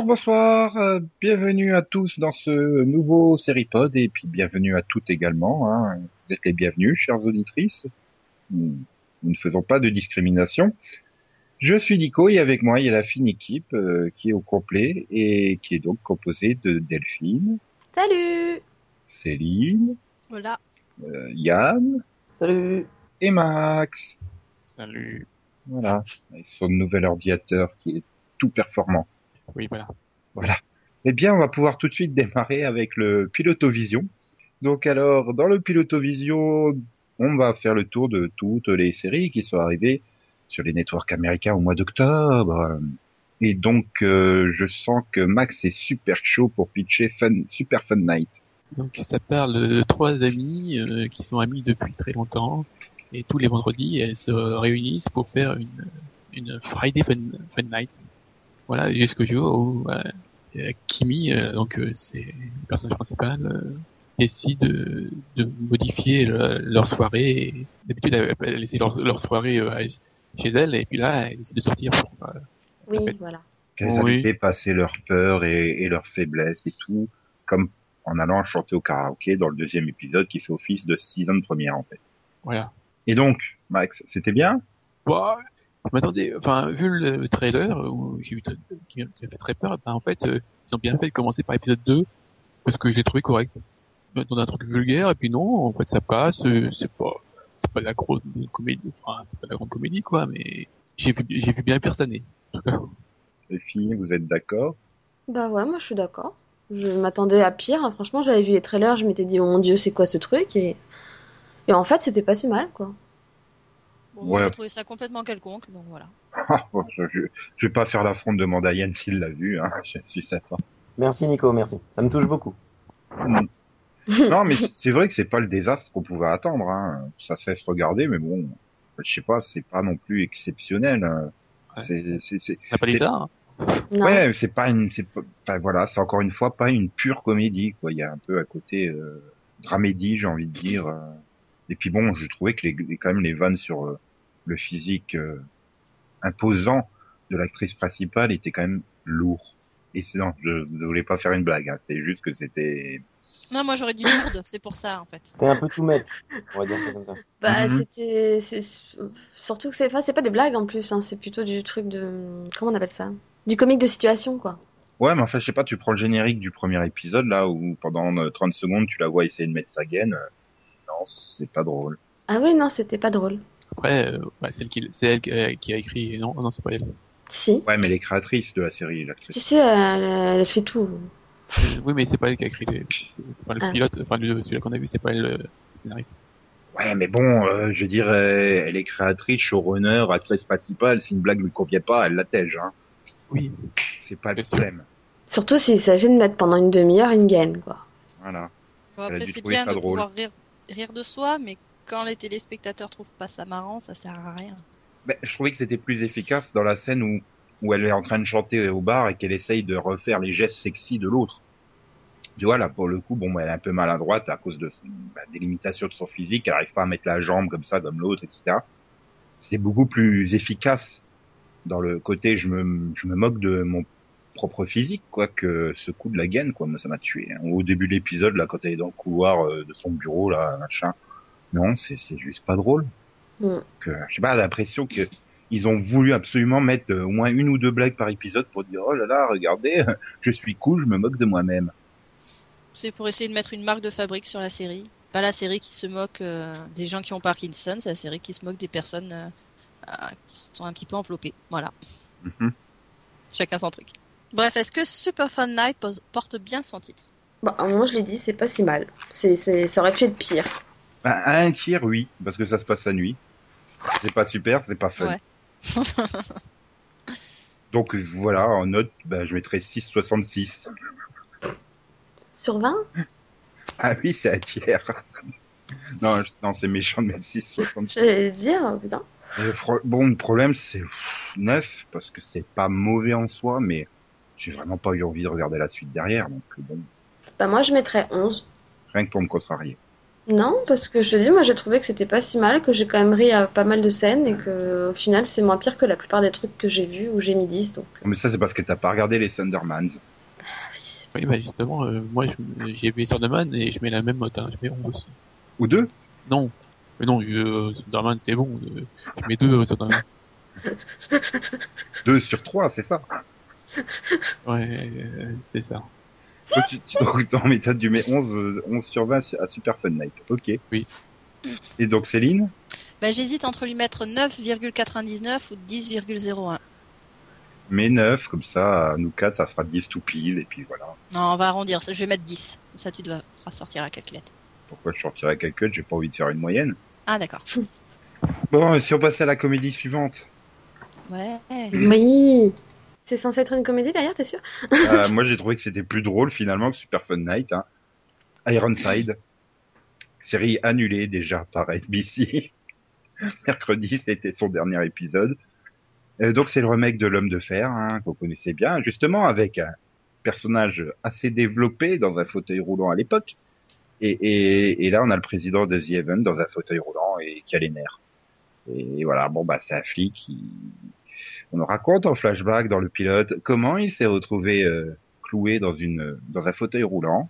Bonjour, bonsoir, euh, bienvenue à tous dans ce nouveau Seripod et puis bienvenue à toutes également. Hein. Vous êtes les bienvenus, chères auditrices. Nous, nous ne faisons pas de discrimination. Je suis Nico et avec moi il y a la fine équipe euh, qui est au complet et qui est donc composée de Delphine, Salut Céline, Voilà. euh, Yann Salut et Max. Salut. Voilà, avec son nouvel ordinateur qui est tout performant. Oui, voilà. Voilà. Eh bien, on va pouvoir tout de suite démarrer avec le Pilotovision. Donc alors, dans le Pilotovision, on va faire le tour de toutes les séries qui sont arrivées sur les networks américains au mois d'octobre. Et donc, euh, je sens que Max est super chaud pour pitcher Fun, Super Fun Night. Donc ça parle de trois amies euh, qui sont amies depuis très longtemps et tous les vendredis elles se réunissent pour faire une, une Friday Fun, Fun Night. Voilà, jusqu'au jour où euh, Kimi, euh, donc euh, c'est le personnage principal, euh, décide de, de modifier le- leur soirée. D'habitude elle, elle laissait leur, leur soirée euh, chez elle et puis là elle décide de sortir pour euh, Oui, En fait. voilà. Qu'elles Oui. avaient dépassé leurs peurs et, et leurs faiblesses et tout, comme en allant chanter au karaoké dans le deuxième épisode qui fait office de season première en fait. voilà. Et donc, Max, c'était bien? Bah, je m'attendais, enfin, vu le trailer, où j'ai vu qui, qui a fait très peur, bah, en fait, euh, ils ont bien fait de commencer par épisode 2, parce que j'ai trouvé correct. Je m'attendais à un truc vulgaire, et puis non, en fait, ça passe, euh, c'est pas, c'est pas la grosse comédie, enfin, c'est pas la grande comédie, quoi, mais j'ai vu, j'ai vu bien pire cette année. En tout cas. Les filles, vous êtes d'accord? Bah ouais, moi je suis d'accord. Je m'attendais à pire. hein. Franchement, j'avais vu les trailers, je m'étais dit, oh mon dieu, c'est quoi ce truc? Et... et en fait, c'était pas si mal, quoi. Bon, moi, Ouais. j'ai trouvé ça complètement quelconque, donc voilà. Ah, bon, je, je, je vais pas faire l'affront de demander à Yann s'il l'a vu, hein, je suis certain. Merci Nico, merci. Ça me touche beaucoup. non, mais c'est vrai que c'est pas le désastre qu'on pouvait attendre. Hein. Ça cesse regarder, mais bon, je sais pas, c'est pas non plus exceptionnel. hein. C'est, pas ça, hein. Non. Ouais, c'est pas une, c'est pas, voilà, c'est encore une fois pas une pure comédie, quoi. Il y a un peu à côté euh, dramédie, j'ai envie de dire. Euh. Et puis bon, je trouvais que les, quand même les vannes sur euh, le physique euh, imposant de l'actrice principale étaient quand même lourds. Et c'est- non, je ne voulais pas faire une blague. Hein. C'est juste que c'était. Non, moi, j'aurais dit lourde, c'est pour ça, en fait. T'es un peu tout much, on va dire ça comme ça. Bah, Mhm. c'était. Surtout que c'est c'est pas des blagues en plus, hein. C'est plutôt du truc de. Comment on appelle ça? Du comique de situation, quoi. Ouais, mais enfin, je sais pas. Tu prends le générique du premier épisode là où pendant euh, 30 secondes tu la vois essayer de mettre sa gaine. Euh, Non, c'est pas drôle. Ah oui, non, c'était pas drôle. Après, euh, ouais, c'est elle, qui, c'est elle qui a- qui a écrit, non, non, c'est pas elle. Si. Ouais, mais les créatrices de la série, Si, si, elle, elle fait tout. Euh, Oui, mais c'est pas elle qui a écrit les, enfin, le Ah. pilote, enfin, le- celui qu'on a vu, c'est pas elle, le scénariste. Ouais, mais bon, euh, je veux dire, euh, elle est créatrice, showrunner, actrice principale. Si une blague lui convient pas, elle l'attège. Hein. Oui. C'est pas le problème. Surtout s'il s'agit de mettre pendant une demi-heure une gaine, quoi. Voilà. Bon, Elle a après, c'est bien ça de drôle. pouvoir rire, rire de soi, mais quand les téléspectateurs trouvent pas ça marrant, ça sert à rien. Ben, je trouvais que c'était plus efficace dans la scène où, où elle est en train de chanter au bar et qu'elle essaye de refaire les gestes sexy de l'autre. Tu vois, là, pour le coup, ben, elle est un peu maladroite à cause de, ben, des limitations de son physique. Elle arrive pas à mettre la jambe comme ça, comme l'autre, etc. C'est beaucoup plus efficace dans le côté je me, je me moque de mon propre physique, quoi, que ce coup de la gaine, quoi. Moi, ça m'a tué. hein. Au début de l'épisode, là, quand elle est dans le couloir euh, de son bureau, là, machin. Non, c'est, c'est juste pas drôle. Mm. Que, je sais pas, l'impression que ils ont voulu absolument mettre euh, au moins une ou deux blagues par épisode pour dire oh là là, regardez, je suis cool, je me moque de moi-même. C'est pour essayer de mettre une marque de fabrique sur la série. Pas la série qui se moque euh, des gens qui ont Parkinson, c'est la série qui se moque des personnes euh, euh, qui sont un petit peu enveloppées. Voilà, Mhm. chacun son truc. Bref, est-ce que Super Fun Night porte bien son titre? Bah, moi, je l'ai dit, c'est pas si mal. C'est, c'est, ça aurait pu être pire. Ben, à un tiers, oui, parce que ça se passe la nuit. C'est pas super, c'est pas fun. Ouais. Donc voilà, en note, ben, je mettrais 6,66. Sur 20 Ah oui, c'est un tiers. non, non c'est méchant de mettre 6,66. J'allais dire, putain. Fro- bon, le problème, c'est pff, 9, parce que c'est pas mauvais en soi, mais j'ai vraiment pas eu envie de regarder la suite derrière, donc bon, Bah, moi, je mettrais 11. rien que pour me contrarier. Non, parce que je te dis, moi, j'ai trouvé que c'était pas si mal, que j'ai quand même ri à pas mal de scènes et que, au final, c'est moins pire que la plupart des trucs que j'ai vus où j'ai mis 10. Donc, Mais ça, c'est parce que t'as pas regardé les Thundermans. Oui, bah justement, euh, moi j'ai vu Thunderman et je mets la même note, hein, je mets 11 aussi. Ou deux? Non, mais non, euh, Thunderman c'était bon, euh, je mets 2 Thunderman. Deux sur trois, c'est ça? Ouais, euh, c'est ça. Donc, tu, tu, donc, méthode, tu mets 11, euh, 11 sur 20 à Super Fun Night. Ok. Oui. Et donc, Céline? Bah, j'hésite entre lui mettre 9,99 ou 10,01. Mets 9, comme ça, nous quatre, ça fera 10 tout pile, et puis voilà. Non, on va arrondir. Je vais mettre 10. Comme ça, tu devras sortir la calculette. Pourquoi je sortirais quelqu'un J'ai pas envie de faire une moyenne. Ah, d'accord. Bon, si on passait à la comédie suivante. Ouais. oui. C'est censé être une comédie derrière, t'es sûr? Euh, moi, j'ai trouvé que c'était plus drôle finalement que Super Fun Night. Hein. Ironside, série annulée déjà par NBC. Mercredi, c'était son dernier épisode. Euh, donc, c'est le remake de L'Homme de Fer, hein, qu'on connaissait bien, justement avec un personnage assez développé dans un fauteuil roulant à l'époque. Et, et, et là, on a le président de The Haven dans un fauteuil roulant et qui a les nerfs. Et voilà, bon bah c'est un flic qui, on nous raconte en flashback dans le pilote comment il s'est retrouvé euh, cloué dans une dans un fauteuil roulant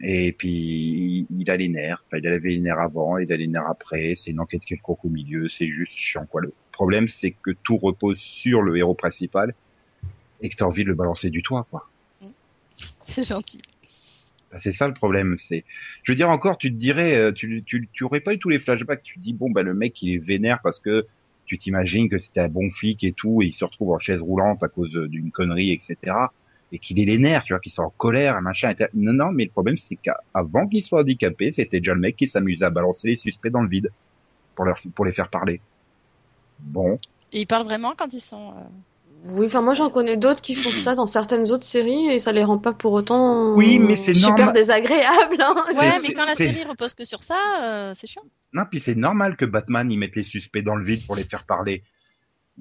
et puis il a les nerfs. Enfin, il avait les nerfs avant, il a les nerfs après. C'est une enquête quelconque au milieu. C'est juste chiant quoi. Le problème c'est que tout repose sur le héros principal et que t'as envie de le balancer du toit quoi. C'est gentil. Bah, C'est ça le problème. C'est, je veux dire encore, tu te dirais, euh, tu, tu, tu aurais pas eu tous les flashbacks. Tu te dis bon bah le mec il est vénère parce que tu t'imagines que c'était un bon flic et tout et il se retrouve en chaise roulante à cause d'une connerie etc. Et qu'il ait les nerfs, tu vois, qu'il soit en colère, machin. et tel. Non non, mais le problème c'est qu'avant qu'il soit handicapé, c'était déjà le mec qui s'amusait à balancer les suspects dans le vide pour les faire parler. Bon, Et ils parlent vraiment quand ils sont. euh, Oui, enfin, moi, j'en connais d'autres qui font ça dans certaines autres séries et ça les rend pas pour autant Oui, mais c'est super normal. désagréables. hein. Ouais, mais quand la série repose que sur ça, euh, c'est chiant. Non, puis c'est normal que Batman y mette les suspects dans le vide pour les faire parler.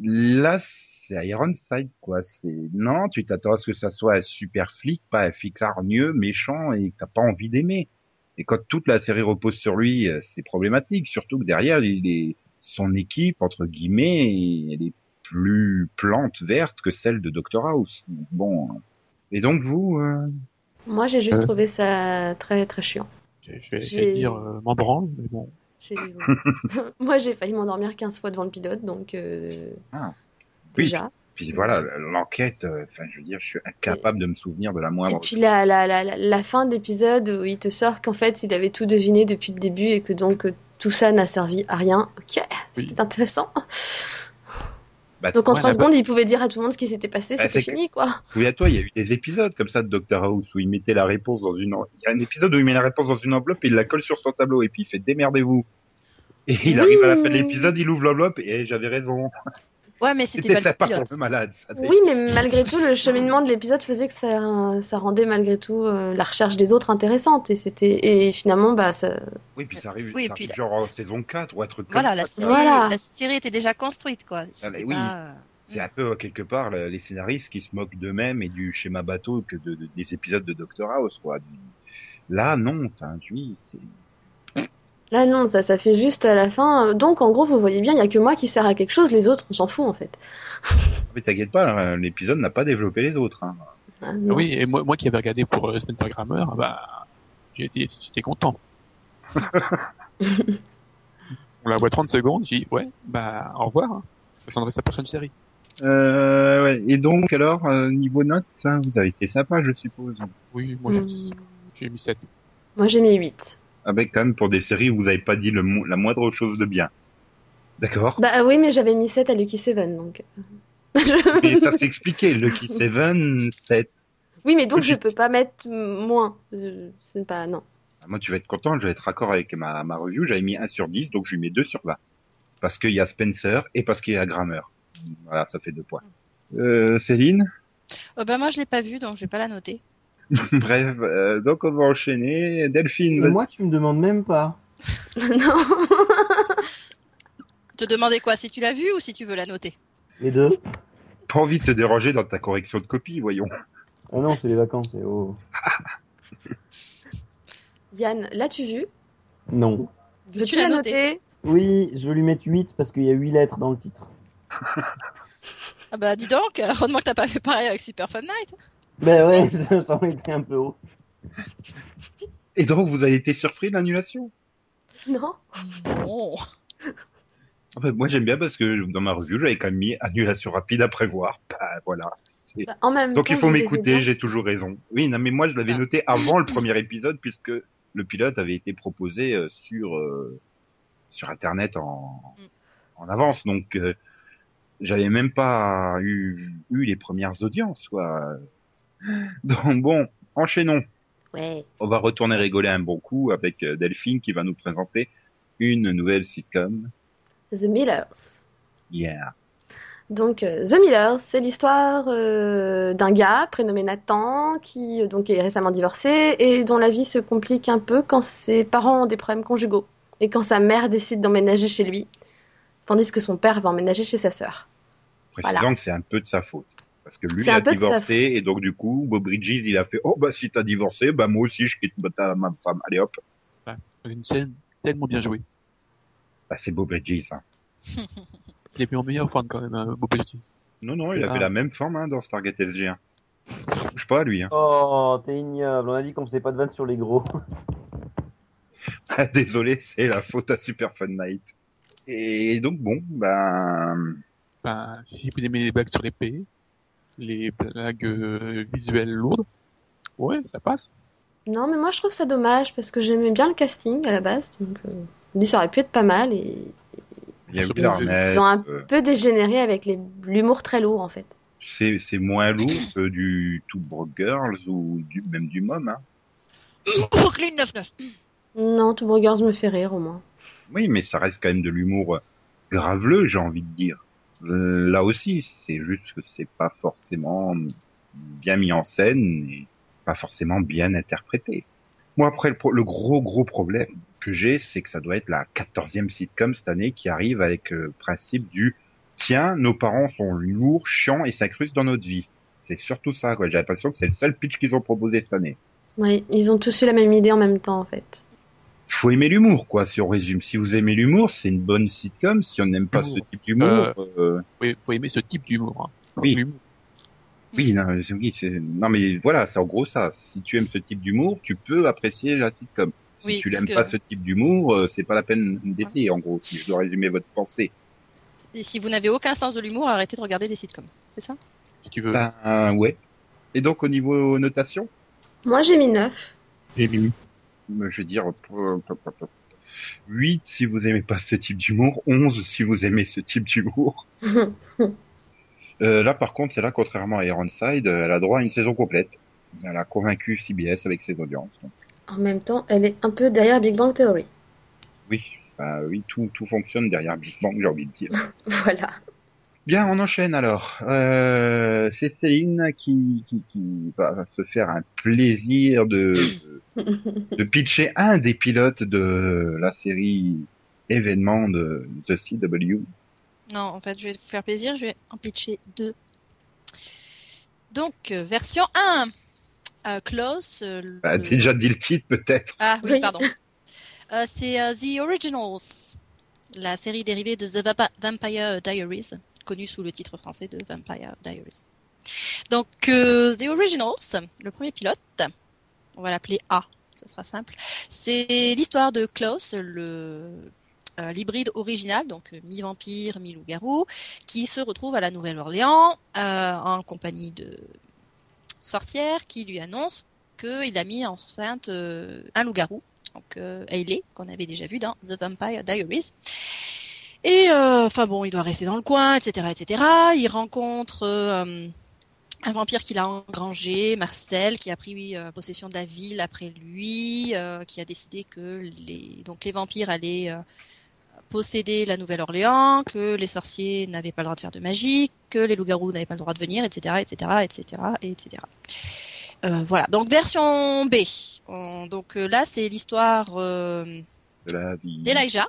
Là, c'est Ironside, quoi. C'est non, tu t'attends à ce que ça soit un super flic, pas un flic hargneux, méchant et que t'as pas envie d'aimer. Et quand toute la série repose sur lui, euh, c'est problématique. Surtout que derrière, il est son équipe entre guillemets, elle est plus plante verte que celle de Dr House. Bon. Et donc vous, euh, Moi, j'ai juste Euh. trouvé ça très, très chiant. Je je vais, je J'ai- vais dire euh, m'en branle, mais bon. Moi, j'ai failli m'endormir 15 fois devant le pilote, donc euh, Ah. Oui. déjà. puis voilà, l'enquête. euh, Enfin, je veux dire, je suis incapable de me souvenir de la Et moindre. puis la, la, la, la- fin de l'épisode où il te sort qu'en fait, il avait tout deviné depuis le début et que donc euh, tout ça n'a servi à rien. Ok, c'était intéressant. Bah, Donc en Ouais, 3 là-bas- secondes, il pouvait dire à tout le monde ce qui s'était passé, Bah, c'était fini quoi. Souviens-toi, il y a eu des épisodes comme ça de Dr House où il mettait la réponse dans une. Il y a un épisode où il met la réponse dans une enveloppe et il la colle sur son tableau et puis il fait démerdez-vous. Et il Oui. arrive à la fin de l'épisode, il ouvre l'enveloppe et j'avais raison. Ouais, mais c'était pas ça le pas malade. ça, Oui, mais malgré tout, le cheminement de l'épisode faisait que ça, ça rendait malgré tout euh, la recherche des autres intéressante. Et, c'était, et finalement, bah, ça... Oui, puis ça arrive, Oui, ça puis arrive la- genre en saison 4 ou un truc Voilà, comme la ça. série. Voilà. la série était déjà construite, quoi. Mais oui. pas- C'est un peu quelque part le- les scénaristes qui se moquent d'eux-mêmes et du schéma bateau que de, de- des épisodes de Dr House, quoi. Là, non, enfin, oui, c'est. Là, non, ça, ça fait juste à la fin. Donc, en gros, vous voyez bien, il y a que moi qui sert à quelque chose, les autres, on s'en fout en fait. Mais t'inquiète pas, hein, l'épisode n'a pas développé les autres. Hein. Ah. Oui, et moi, moi qui avais regardé pour euh, Spencer Grammer, bah, j'étais, content. On la voit 30 secondes, j'ai dit, ouais, bah, au revoir. Hein. J'attendrai sa prochaine série. Euh, ouais. Et donc, alors, euh, niveau notes, hein, vous avez été sympa, je suppose. Oui, moi, j'ai, Hmm. j'ai mis 7. Moi, j'ai mis 8. Avec quand même pour des séries où vous n'avez pas dit le mo- la moindre chose de bien. D'accord Bah oui, mais j'avais mis 7 à Lucky Seven, donc. Mais ça s'est expliqué. Lucky Seven, 7. oui, mais donc je tu- peux pas mettre moins. Je- C'est pas. Non. Moi, tu vas être content, je vais être raccord avec ma, ma review. J'avais mis 1 sur 10, donc je lui mets 2 sur 20. Parce qu'il y a Spencer et parce qu'il y a Grammer. Voilà, ça fait deux points. Euh, Céline? Euh, bah, moi, je l'ai pas vue, donc je vais pas la noter. Bref, euh, donc on va enchaîner. Delphine, Et moi, tu me demandes même pas. non. te demandais quoi Si tu l'as vu ou si tu veux la noter Les deux Pas envie de te déranger dans ta correction de copie, voyons. Ah non, c'est les vacances. c'est- Oh. Yann, l'as-tu vu? Non. Veux-tu la la noter? noter? Oui, je veux lui mettre 8 parce qu'il y a 8 lettres dans le titre. Ah bah dis donc, heureusement que t'as pas fait pareil avec Super Fun Night. Ben ouais, ça, aurait été un peu haut. Et donc, vous avez été surpris de l'annulation? Non Bon. Ah bah, Moi, j'aime bien parce que dans ma revue, j'avais quand même mis annulation rapide à prévoir. Bah, voilà. Bah, En même Donc, temps, il faut m'écouter, j'ai toujours raison. Oui, non, mais moi, je l'avais Ah. noté avant le premier épisode puisque le pilote avait été proposé euh, sur euh, sur Internet en, Mm. en avance. Donc, euh, j'avais même pas eu, eu les premières audiences, quoi. Donc, bon, enchaînons. Ouais. On va retourner rigoler un bon coup avec euh, Delphine qui va nous présenter une nouvelle sitcom. The Millers. Yeah. Donc, euh, The Millers, c'est l'histoire euh, d'un gars prénommé Nathan qui donc est récemment divorcé et dont la vie se complique un peu quand ses parents ont des problèmes conjugaux et quand sa mère décide d'emménager chez lui, tandis que son père va emménager chez sa sœur. Précisant Voilà. que c'est un peu de sa faute. Parce que lui il a divorcé et donc du coup, Bob Bridges, il a fait Oh bah si t'as divorcé, bah moi aussi je quitte ta ma femme. Allez hop. Une scène tellement bien jouée. Bah c'est Bob Bridges. Hein. Il est mis en meilleure forme quand même, hein, Bob Bridges. Non non, il Ah. avait la même forme hein, dans Stargate SG1. Bouge pas lui. Hein. Oh, t'es ignoble. On a dit qu'on faisait pas de vanne sur les gros. Ah, Désolé, c'est la faute à Super Fun Night. Et donc bon, ben Enfin, si vous aimez les blagues sur l'épée, les blagues euh, visuelles lourdes, ouais, ça passe. Non, mais moi je trouve ça dommage parce que j'aimais bien le casting à la base, donc euh, je me dis ça aurait pu être pas mal et il y a Arnett, ils ont un euh, peu dégénéré avec les- l'humour très lourd en fait. c'est c'est moins lourd que du Two Broke Girls ou du même du Mom. Hein. Brooklyn 99. Non, Two Broke Girls me fait rire au moins. Oui, mais ça reste quand même de l'humour graveleux, j'ai envie de dire. Là aussi, c'est juste que c'est pas forcément bien mis en scène et pas forcément bien interprété. Moi, après, le, pro- le gros, gros problème que j'ai, c'est que ça doit être la quatorzième sitcom cette année qui arrive avec euh, le principe du tiens, nos parents sont lourds, chiants et s'incrustent dans notre vie. C'est surtout ça, quoi. J'ai l'impression que c'est le seul pitch qu'ils ont proposé cette année. Oui, ils ont tous eu la même idée en même temps en fait. Faut aimer l'humour, quoi, si on résume. Si vous aimez l'humour, c'est une bonne sitcom. Si on n'aime pas ce type d'humour, euh, Faut, faut aimer ce type d'humour. Hein. Oui. Oui, non, c'est- oui, c'est- non, mais voilà, c'est en gros ça. Si tu aimes ce type d'humour, tu peux apprécier la sitcom. Si Oui, tu que- pas ce type d'humour, euh, c'est pas la peine d'essayer, en gros, si je dois résumer votre pensée. Et si vous n'avez aucun sens de l'humour, arrêtez de regarder des sitcoms. C'est ça? Si tu veux. Ben, ouais. Et donc, au niveau notation, Moi j'ai mis 9. Et Mimi. Euh, je veux dire, 8 si vous aimez pas ce type d'humour, 11 si vous aimez ce type d'humour. Euh, là, par contre, c'est là, contrairement à Ironside, euh, elle a droit à une saison complète. Elle a convaincu CBS avec ses audiences. Donc, en même temps, elle est un peu derrière Big Bang Theory. oui, bah, oui, tout, tout fonctionne derrière Big Bang, j'ai envie de dire. Voilà. Bien, on enchaîne alors. Euh, c'est Céline qui, qui, qui va se faire un plaisir de, de pitcher un des pilotes de la série événement de The CW. Non, en fait, je vais vous faire plaisir, je vais en pitcher deux. Donc, euh, version 1. Euh, Close. euh, Bah, le- déjà dit le titre peut-être. Ah oui, Oui. pardon. Euh, c'est euh, The Originals, la série dérivée de The Vapa- Vampire Diaries, connue sous le titre français de Vampire Diaries. Donc, euh, The Originals, le premier pilote, on va l'appeler A, ce sera simple. C'est l'histoire de Klaus, euh, l'hybride original, donc euh, mi-vampire, mi-loup-garou, qui se retrouve à la Nouvelle-Orléans en compagnie de sorcières qui lui annoncent qu'il a mis enceinte un loup-garou, donc Hailey, qu'on avait déjà vu dans The Vampire Diaries. Et euh, enfin bon, il doit rester dans le coin, etc., etc. Il rencontre euh, un vampire qu'il a engrangé, Marcel, qui a pris euh, possession de la ville après lui, qui a décidé que les donc les vampires allaient posséder la Nouvelle-Orléans, que les sorciers n'avaient pas le droit de faire de magie, que les loups-garous n'avaient pas le droit de venir, etc., etc., etc., etc. Voilà. Donc version B. On- donc là, c'est l'histoire de la vie. d'Elijah,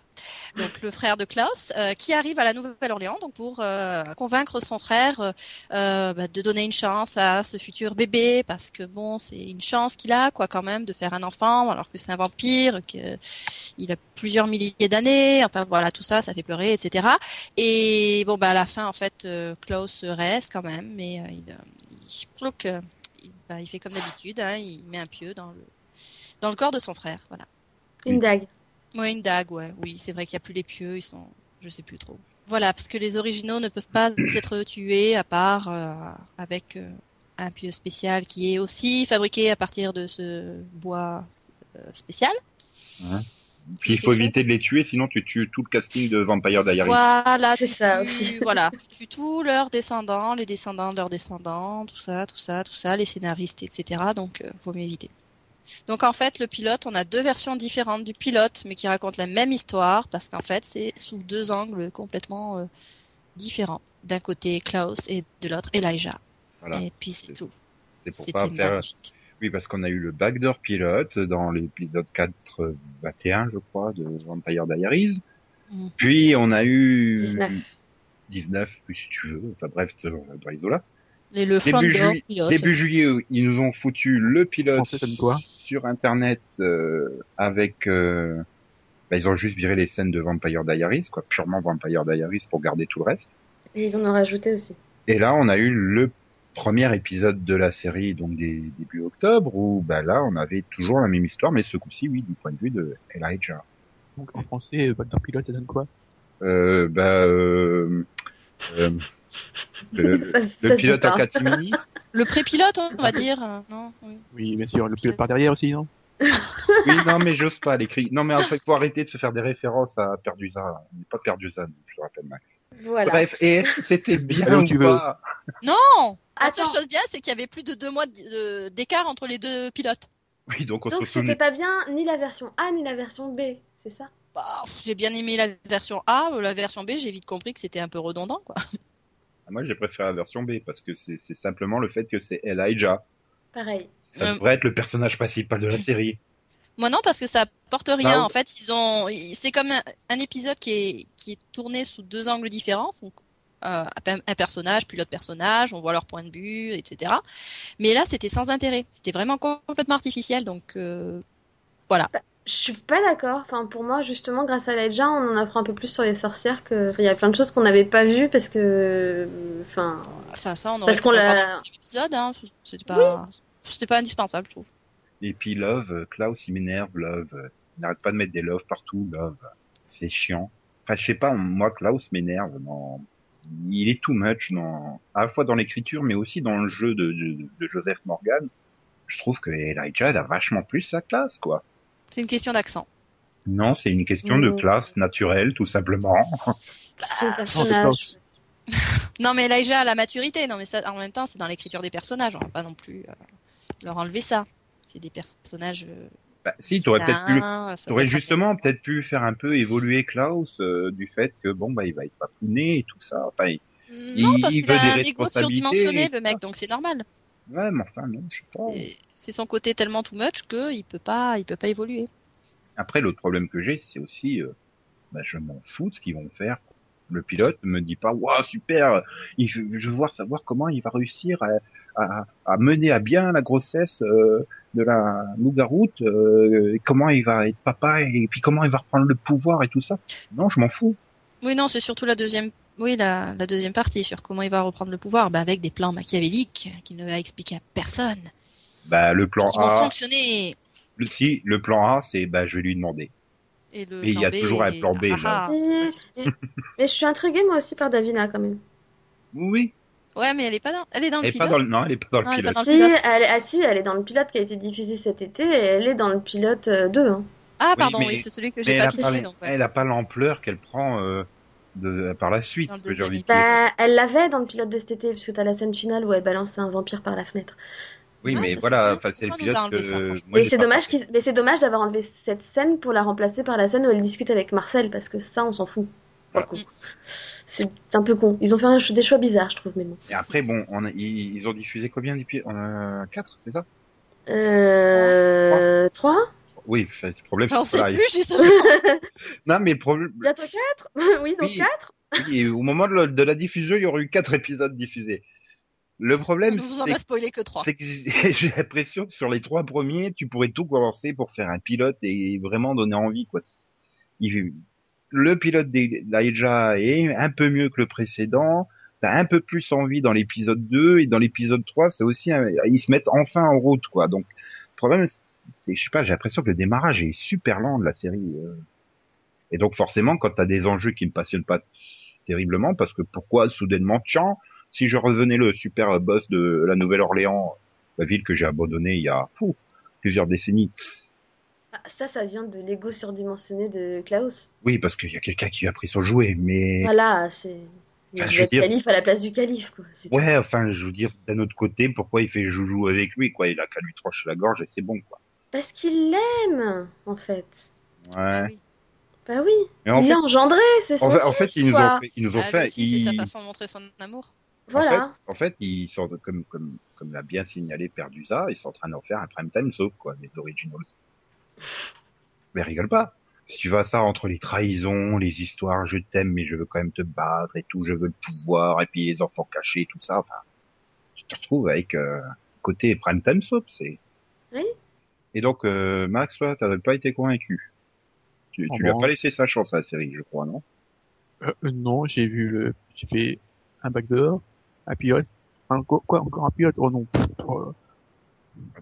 donc le frère de Klaus, euh, qui arrive à la Nouvelle-Orléans donc pour euh, convaincre son frère euh, euh, bah, de donner une chance à ce futur bébé parce que bon c'est une chance qu'il a quoi quand même de faire un enfant alors que c'est un vampire que il a plusieurs milliers d'années enfin voilà tout ça ça fait pleurer etc et bon bah à la fin en fait euh, Klaus reste quand même mais euh, il, il, plouc, il, bah, il fait comme d'habitude hein, il met un pieu dans le dans le corps de son frère voilà Une dague. Ouais, une dague, ouais. Oui, c'est vrai qu'il n'y a plus les pieux, ils sont, je sais plus trop. Voilà, parce que les originaux ne peuvent pas être tués à part euh, avec euh, un pieu spécial qui est aussi fabriqué à partir de ce bois euh, spécial. Puis il faut éviter de les tuer, sinon tu tues tout le casting de Vampire Diaries. Voilà, C'est tu ça aussi. voilà, tu tues tous leurs descendants, les descendants de leurs descendants, tout ça, tout ça, tout ça, les scénaristes, etc. Donc, euh, faut mieux éviter. Donc en fait, le pilote, on a deux versions différentes du pilote, mais qui racontent la même histoire, parce qu'en fait, c'est sous deux angles complètement euh, différents. D'un côté Klaus et de l'autre Elijah. Voilà. Et puis c'est tout. C'est pour faire. magnifique. Oui, parce qu'on a eu le backdoor pilote dans l'épisode 4, euh, 21, je crois, de Vampire Diaries. Mhm. Puis on a eu 19. 19, plus si tu veux. Enfin bref, dans l'isola. Et le Début, jui- pilote. début juillet, ils nous ont foutu le pilote quoi sur Internet euh, avec... euh, bah, ils ont juste viré les scènes de Vampire Diaries, quoi, purement Vampire Diaries pour garder tout le reste. Et ils en ont rajouté aussi. Et là, on a eu le premier épisode de la série, donc des, début octobre, où bah, là, on avait toujours la même histoire, mais ce coup-ci, oui, du point de vue de Elijah. Donc en français, euh, Backdoor Pilote, ça donne quoi? Euh, bah, euh, euh, le, Ça- ça le se pilote pas. catimini Le pré-pilote, on va dire. euh, non, oui. Oui, bien sûr, le pilote par derrière aussi, non? Oui, non, mais j'ose pas l'écrire. Non, mais en fait, faut arrêter de se faire des références à Perdusa. On n'est pas Perdusa, nous, je te rappelle, Max. Voilà. Bref, et c'était bien ou tu veux. pas? Non La seule chose bien, c'est qu'il y avait plus de deux mois d'écart entre les deux pilotes. Oui, donc on Donc c'était pas bien ni la version A ni la version B, c'est ça? Bah, j'ai bien aimé la version A, euh, la version B, j'ai vite compris que c'était un peu redondant, quoi. Moi, j'ai préféré la version B parce que c'est simplement le fait que c'est Elijah. Pareil. Ça Euh. devrait être le personnage principal de la série. Moi non, parce que ça porte rien. Bah, en fait, ils ont, c'est comme un, un épisode qui est qui est tourné sous deux angles différents. Donc, euh, un un personnage, puis l'autre personnage, on voit leur point de vue, etc. Mais là, c'était sans intérêt. C'était vraiment complètement artificiel. Donc, euh, voilà. Je suis pas d'accord. Enfin, pour moi, justement, grâce à Ledja, on en apprend un peu plus sur les sorcières. Que... Il y a plein de choses qu'on n'avait pas vues parce que. Enfin. Enfin, ça, on aurait Parce pu qu'on l'a- épisode. Hein. C'était pas, c'était pas indispensable, je trouve. Et puis Love, euh, Klaus, il m'énerve, Love. euh, Il n'arrête pas de mettre des Love partout, Love. C'est chiant. Enfin, je sais pas, moi, Klaus m'énerve. dans- Il est too much, dans... à la fois dans l'écriture, mais aussi dans le jeu de, de, de Joseph Morgan. Je trouve que Elijah elle a vachement plus sa classe, quoi. C'est une question d'accent. Non, c'est une question de Mmh. classe naturelle, tout simplement. Son personnage. Non, mais Elijah a la maturité. Non, mais ça, en même temps, c'est dans l'écriture des personnages. On va pas non plus euh, leur enlever ça. C'est des personnages. euh, Bah, si, t'aurais peut-être pu, t'aurais être justement peut-être pu faire un peu évoluer Klaus euh, du fait que bon bah il va être papouné et tout ça. Enfin, il- Non, Il- parce il qu'il veut a des responsabilités surdimensionné, le mec, donc c'est normal. Ouais, mais enfin non, je sais pas. C'est- son côté tellement too much que il peut pas, il peut pas évoluer. Après, l'autre problème que j'ai, c'est aussi, euh, bah, je m'en fous de ce qu'ils vont faire. Le pilote me dit pas, waouh, super, il, je veux voir savoir comment il va réussir à, à, à mener à bien la grossesse euh, de la loup-garoute, euh, et comment il va être papa, et puis comment il va reprendre le pouvoir et tout ça. Non, je m'en fous. Oui, non, c'est surtout la deuxième, oui, la, la deuxième partie sur comment il va reprendre le pouvoir, bah, avec des plans machiavéliques qu'il ne va expliquer à personne, Bah, le plan qui vont A, fonctionner. le, si, le plan A, c'est, bah, je vais lui demander. Et le Mais il y a plan B toujours un plan B, Ah, ah. Si. Mais je suis intriguée moi aussi par Davina quand même. Oui, Ouais, mais elle est pas dans, elle est dans elle le pas pilote. dans le, non, elle est pas dans le Non, pilote. dans le Si, pilote. elle, ah si, elle est dans le pilote qui a été diffusé cet été et elle est dans le pilote euh, 2. Hein. Ah, pardon, mais- oui, c'est celui que j'ai pas pissé, elle a pas l'ampleur qu'elle prend euh, de, par la suite. Que j'ai envie. Bah, elle l'avait dans le pilote de cet été, puisque t'as la scène finale où elle balance un vampire par la fenêtre. Oui, Ouais, mais voilà, c'est le pilote ça, que moi mais c'est dommage, compris. qu'ils- mais c'est dommage d'avoir enlevé cette scène pour la remplacer par la scène où elle discute avec Marcel, parce que ça, on s'en fout. Voilà. C'est un peu con. Ils ont fait un des choix bizarres, je trouve, mais bon. Et après, bon, on a- ils, ils ont diffusé combien d'épisodes On a 4, c'est ça? Euh... 3 Oui, le problème, c'est sait plus justement. Non, mais le problème, Bientôt 4 Oui, donc Oui. 4 oui, et au moment de la, de la diffusion, il y aurait eu quatre épisodes diffusés. Le problème, ne vous en a spoilé que trois. c'est que j'ai l'impression que sur les trois premiers, tu pourrais tout commencer pour faire un pilote et vraiment donner envie, quoi. Il- le pilote d'Aija est un peu mieux que le précédent. T'as un peu plus envie dans l'épisode 2 et dans l'épisode 3, c'est aussi, un- ils se mettent enfin en route, quoi. Donc, problème, c'est, je sais pas, j'ai l'impression que le démarrage est super lent de la série. euh. Et donc, forcément, quand t'as des enjeux qui me passionnent pas terriblement, parce que pourquoi soudainement, tiens, si je revenais le super boss de la Nouvelle-Orléans, la ville que j'ai abandonnée il y a fou, plusieurs décennies. Ah, Ça, ça vient de l'ego surdimensionné de Klaus. Oui, parce qu'il y a quelqu'un qui a pris son jouet, mais Voilà, c'est. Il Enfin, je veux dire- calife à la place du calife, quoi. ouais, enfin, je veux dire, d'un autre côté, pourquoi il fait joujou avec lui, quoi? Il a qu'à lui trancher la gorge et c'est bon, quoi. Parce qu'il l'aime, en fait. Ouais. Ah oui. Bah oui, Mais en il l'a engendré, c'est son en fait, en fait, ils nous ont fait, ils nous ont Ah, fait, aussi, c'est sa ils- façon de montrer son amour. Voilà. En fait, en fait, ils sont comme comme comme l'a bien signalé Perdusa, ils sont en train d'en faire un prime time soap quoi, des originals. Mais rigole pas. Si tu vas ça entre les trahisons, les histoires, je t'aime mais je veux quand même te battre et tout, je veux le pouvoir et puis les enfants cachés, tout ça, enfin, tu te retrouves avec euh, côté prime time soap, c'est. Oui. Et donc euh, Max, toi, t'avais pas été convaincu. Tu, Oh tu lui as pas laissé sa chance à la série, je crois, non? Euh, euh, non, j'ai vu le, j'ai fait un backdoor, un pilote, un, quoi, quoi, encore un pilote, oh non. oh,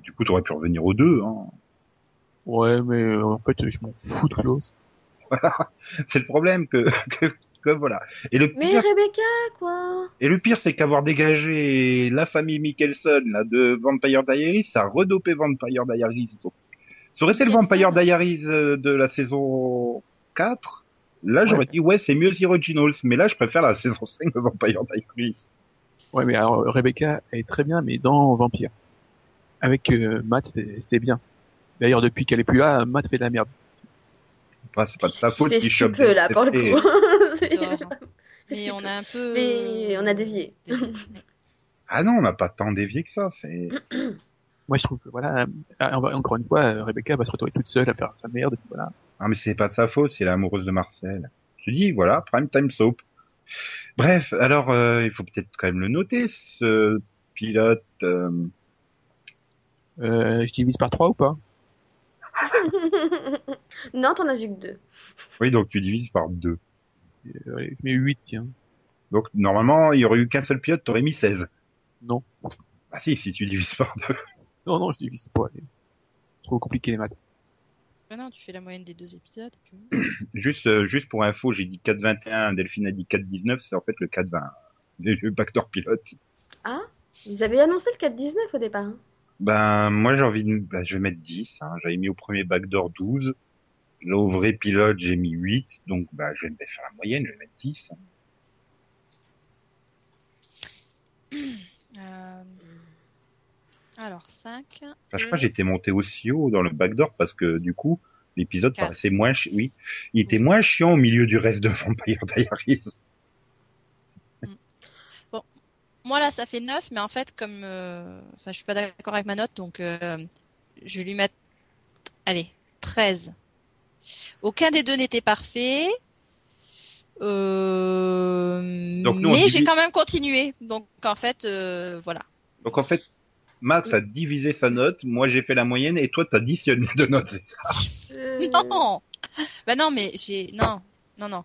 Du coup, t'aurais pu revenir aux deux. Hein. Ouais, mais euh, en fait, je m'en fous de Klaus. C'est le problème que, que, que voilà. Et le Mais pire, Rebecca, quoi. et le pire, c'est qu'avoir dégagé la famille Mickelson là de Vampire Diaries, ça a redopé Vampire Diaries. Donc, ça aurait été le. Vampire Diaries euh, de la saison 4. Là, j'aurais dit ouais, c'est mieux The Originals, mais là, je préfère la saison 5 de Vampire Diaries. Ouais, mais alors Rebecca elle est très bien, mais dans Vampire. Avec euh, Matt, c'était c'était bien. D'ailleurs, depuis qu'elle est plus là, Matt fait de la merde. C'est pas de sa faute qu'il chope. des là, pour le coup. Mais on a un peu. Mais on a dévié. Ah non, on n'a pas tant dévié que ça. C'est Moi, je trouve que voilà, on va- encore une fois, euh, Rebecca va se retrouver toute seule à faire sa merde. Voilà. Ah mais c'est pas de sa faute, c'est l'amoureuse de Marcel. Je dis voilà, prime time soap. Bref, alors euh, il faut peut-être quand même le noter ce pilote. euh, Euh, je divise par trois ou pas? non, t'en as vu que deux. Oui, donc tu divises par deux. mets 8, tiens. Donc normalement, il y aurait eu qu'un seul pilote, t'aurais mis 16. Non. Ah si, si tu divises par deux. Non, non, je divise pas. allez. Trop compliqué les maths. Ah non, tu fais la moyenne des deux épisodes. puis- Juste, euh, juste pour info, j'ai dit 4,21, Delphine a dit 4,19, c'est en fait le 4,20. Le le backdoor pilote. Ils avaient annoncé le 4-19 au départ. hein. Ben, moi j'ai envie de, ben, je vais mettre 10, hein. J'avais mis au premier backdoor 12. Là, au vrai pilote, j'ai mis 8. Donc, ben, je vais faire la moyenne, je vais mettre 10. Euh, Alors, 5. Enfin, je crois que j'étais monté aussi haut dans le backdoor parce que du coup, l'épisode paraissait moins chi- oui, il était moins chiant au milieu du reste de Vampire Diaries. Moi, là, ça fait 9, mais en fait, comme. euh, Enfin, je suis pas d'accord avec ma note, donc euh, je vais lui mettre. Allez, 13. Aucun des deux n'était parfait. Euh, Donc, nous, on mais divise- j'ai quand même continué. Donc, en fait, euh, voilà. Donc en fait, Max a divisé sa note, moi j'ai fait la moyenne et toi t'as additionné deux notes, c'est ça? Non Bah non, mais j'ai. Non, non, non.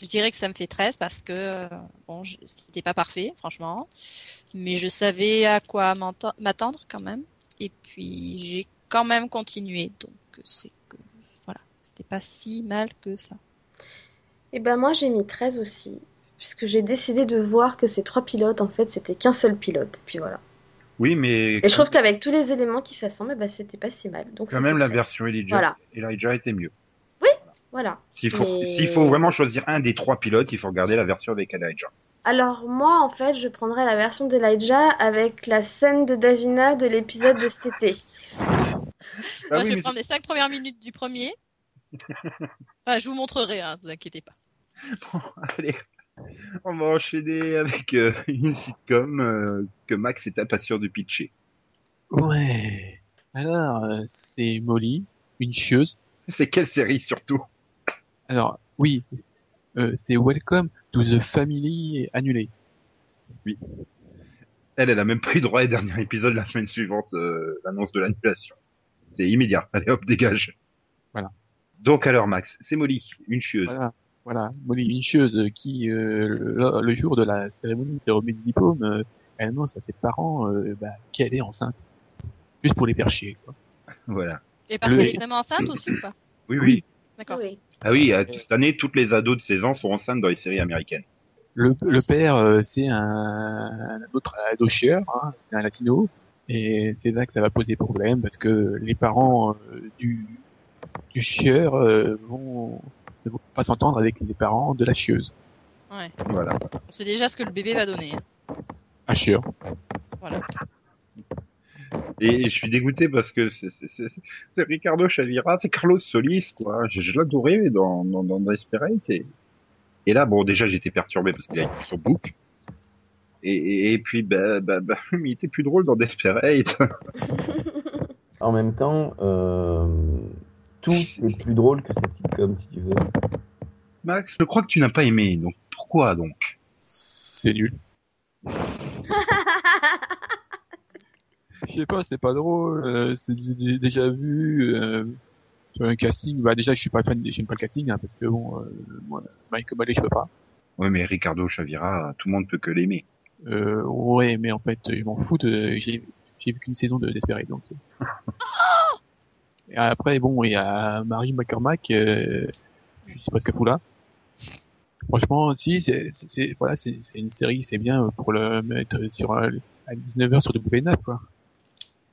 Je dirais que ça me fait 13 parce que, euh, bon, je- c'était pas parfait, franchement. Mais je savais à quoi m'attend- m'attendre quand même. Et puis, j'ai quand même continué. Donc, c'est que. Voilà. C'était pas si mal que ça. Et ben moi j'ai mis 13 aussi. Puisque j'ai décidé de voir que ces trois pilotes, en fait, c'était qu'un seul pilote. Et puis voilà. Oui, mais Et je trouve qu'avec tous les éléments qui s'assemblent, bah, c'était pas si mal. Donc quand ça même la 13. version Elijah, Voilà. Elijah était mieux. Voilà. S'il faut, Mais- s'il faut vraiment choisir un des trois pilotes, il faut regarder la version avec Elijah. Alors moi, en fait, je prendrais la version d'Elijah avec la scène de Davina de l'épisode de cet été. Ah Moi, oui, je vais prendre les 5 premières minutes du premier. Enfin, je vous montrerai, hein, vous inquiétez pas. Allez, on va enchaîner avec euh, une sitcom euh, que Max est impatient de pitcher. Ouais. Alors, euh, c'est Molly, une chieuse. C'est quelle série surtout? Alors, oui, euh, c'est Welcome to the Family annulé. Elle, elle a même pris droit au dernier épisode la semaine suivante, euh, l'annonce de l'annulation. C'est immédiat. Allez hop, dégage. Voilà. Donc alors Max, c'est Molly, une chieuse. Voilà, voilà. Molly, une chieuse qui, euh, le, le jour de la cérémonie de remise de diplôme, euh, elle annonce à ses parents euh, bah, qu'elle est enceinte. Juste pour les faire chier, quoi. Voilà. Et parce Le- qu'elle est vraiment enceinte aussi ou pas? Oui, oui. D'accord. Oui. Ah oui, euh, cette année, toutes les ados de 16 ans sont enceintes dans les séries américaines. Le, le père, euh, c'est un, un autre ado chieur, hein, c'est un latino, et c'est là que ça va poser problème parce que les parents euh, du, du chieur euh, vont ne vont pas s'entendre avec les parents de la chieuse. Ouais. Voilà. On sait déjà ce que le bébé va donner. hein. Un chieur. Voilà. Et, je suis dégoûté parce que c'est Ricardo Chavira, c'est Carlos Solis, quoi. Je, je l'adorais dans, dans, dans Desperate. Et, et là, bon, déjà, j'étais perturbé parce qu'il a été sur Book. Et, et, et puis, bah, bah, bah, mais il était plus drôle dans Desperate. En même temps, euh, tout est plus drôle que cette sitcom, si tu veux. Max, je crois que tu n'as pas aimé, donc pourquoi donc? C'est nul. Je sais pas, c'est pas drôle, euh, c'est déjà vu euh, sur un casting. Bah déjà, je suis pas fan, j'aime pas le casting hein, parce que bon, euh, moi, Michael Mallet, je peux pas. Ouais, mais Ricardo Chavira, tout le monde peut que l'aimer. Euh, ouais, mais en fait, je m'en fous de. J'ai vu qu'une saison de Desperate, donc. Et après, bon, il y a Marie McCormack, euh, je sais pas ce qu'elle fout là. Franchement, si, c'est, voilà, c'est, une série, c'est bien pour le mettre sur à 19h sur W9, quoi.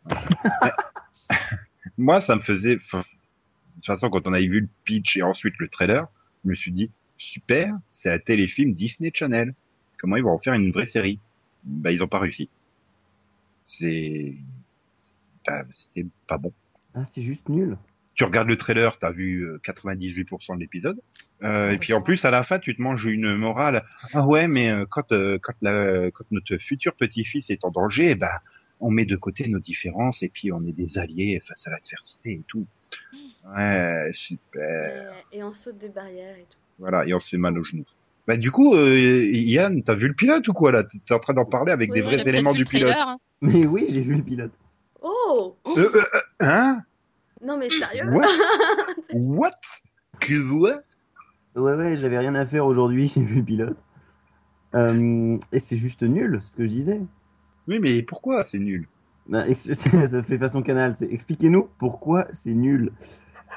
Moi, ça me faisait... de toute façon, quand on avait vu le pitch et ensuite le trailer, je me suis dit, super, c'est un téléfilm Disney Channel. Comment ils vont en faire une vraie série? Bah, ils ont pas réussi. C'est... bah, C'était pas bon. Ah, c'est juste nul. Tu regardes le trailer, t'as vu euh, 98% de l'épisode. Euh, et puis en plus, à la fin, tu te manges une morale. Ah ouais, mais euh, quand euh, quand, la, quand notre futur petit-fils est en danger, eh ben on met de côté nos différences et puis on est des alliés face à l'adversité et tout. Ouais, super. Et, et on saute des barrières et tout. Voilà, et on se fait mal aux genoux. Bah du coup, euh, Yann, t'as vu le pilote ou quoi là? T'es en train d'en parler avec Oui, des vrais éléments du pilote. trailer, hein. Mais oui, j'ai vu le pilote. Oh Euh, euh, euh, hein? Non mais sérieux? What? What? Que what Ouais, ouais, j'avais rien à faire aujourd'hui, j'ai vu le pilote. Euh, et c'est juste nul, ce que je disais. Oui, mais pourquoi c'est nul? Bah, ex- ça fait façon canal. c'est Expliquez-nous pourquoi c'est nul.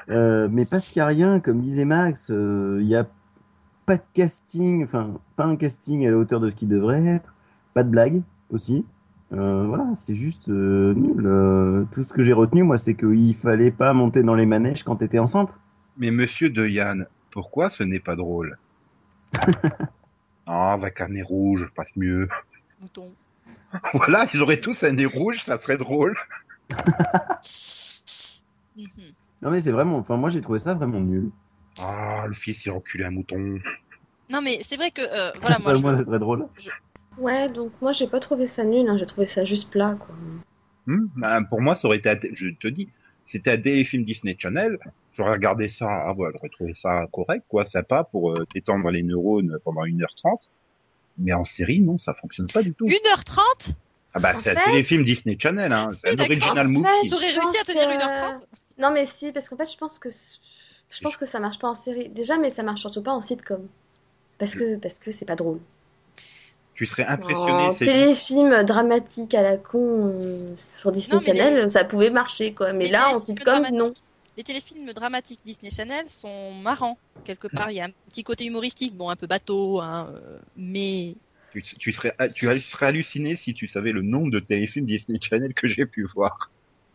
Euh, mais parce qu'il n'y a rien, comme disait Max, euh, il n'y a pas de casting, enfin, pas un casting à la hauteur de ce qu'il devrait être, pas de blague aussi. Euh, voilà, c'est juste euh, nul. Euh, tout ce que j'ai retenu, moi, c'est qu'il fallait pas monter dans les manèges quand t'étais enceinte. Mais monsieur de Yann, pourquoi ce n'est pas drôle? Ah, avec un nez rouge, passe mieux. Mouton. Voilà, ils auraient tous un nez rouge, ça serait drôle. Non, mais c'est vraiment, enfin, moi, j'ai trouvé ça vraiment nul. Ah, le fils, il a enculé un mouton. Non mais c'est vrai que euh, voilà moi Ça, je moi, ça serait drôle. Ouais, donc moi j'ai pas trouvé ça nul, hein, j'ai trouvé ça juste plat quoi. Hmm Bah, pour moi, ça aurait été, je te dis, c'était un téléfilm Disney Channel. J'aurais regardé ça, ah ouais, j'aurais trouvé ça correct, quoi, sympa pour euh, t'étendre les neurones pendant 1h30. Mais en série, non, ça fonctionne pas du tout. 1h30 Ah bah, c'est un téléfilm Disney Channel, hein. C'est Oui, un original En movie. fait, T'aurais je réussi à tenir que- 1h30 Non mais si, parce qu'en fait je pense que je pense que ça marche pas en série. Déjà, mais ça marche surtout pas en sitcom. Parce que parce que c'est pas drôle. Tu serais impressionné, En c'est téléfilm dramatique à la con euh, sur Disney Non, Channel, ça pouvait marcher quoi. Mais Les là en sitcom, non. Les téléfilms dramatiques Disney Channel sont marrants quelque part. Il y a un petit côté humoristique, bon un peu bateau, hein, euh, mais Tu, tu serais, tu serais halluciné si tu savais le nombre de téléfilms Disney Channel que j'ai pu voir.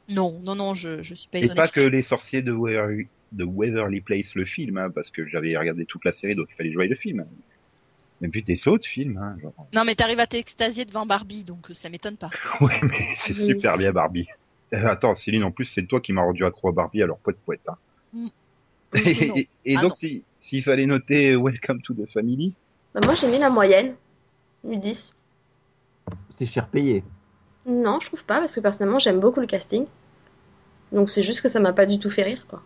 non, non, non, je, je suis pas Et étonnée. pas que les sorciers de Waverly, de Waverly Place, le film, hein, parce que j'avais regardé toute la série, donc il fallait jouer le film. Mais puis des autres films, hein, genre. Non, mais t'arrives à t'extasier devant Barbie, donc euh, ça m'étonne pas. Ouais, mais c'est Oui. super bien Barbie. Euh, attends, Céline, en plus, c'est toi qui m'as rendu accro à Barbie, alors poète poète. Hein. Mm. Et, Non. et- et Ah donc, non. si- s'il fallait noter Welcome to the Family, Bah, moi j'ai mis la moyenne, du 10. C'est cher payé. Non, je trouve pas, parce que personnellement j'aime beaucoup le casting. Donc c'est juste que ça m'a pas du tout fait rire, quoi.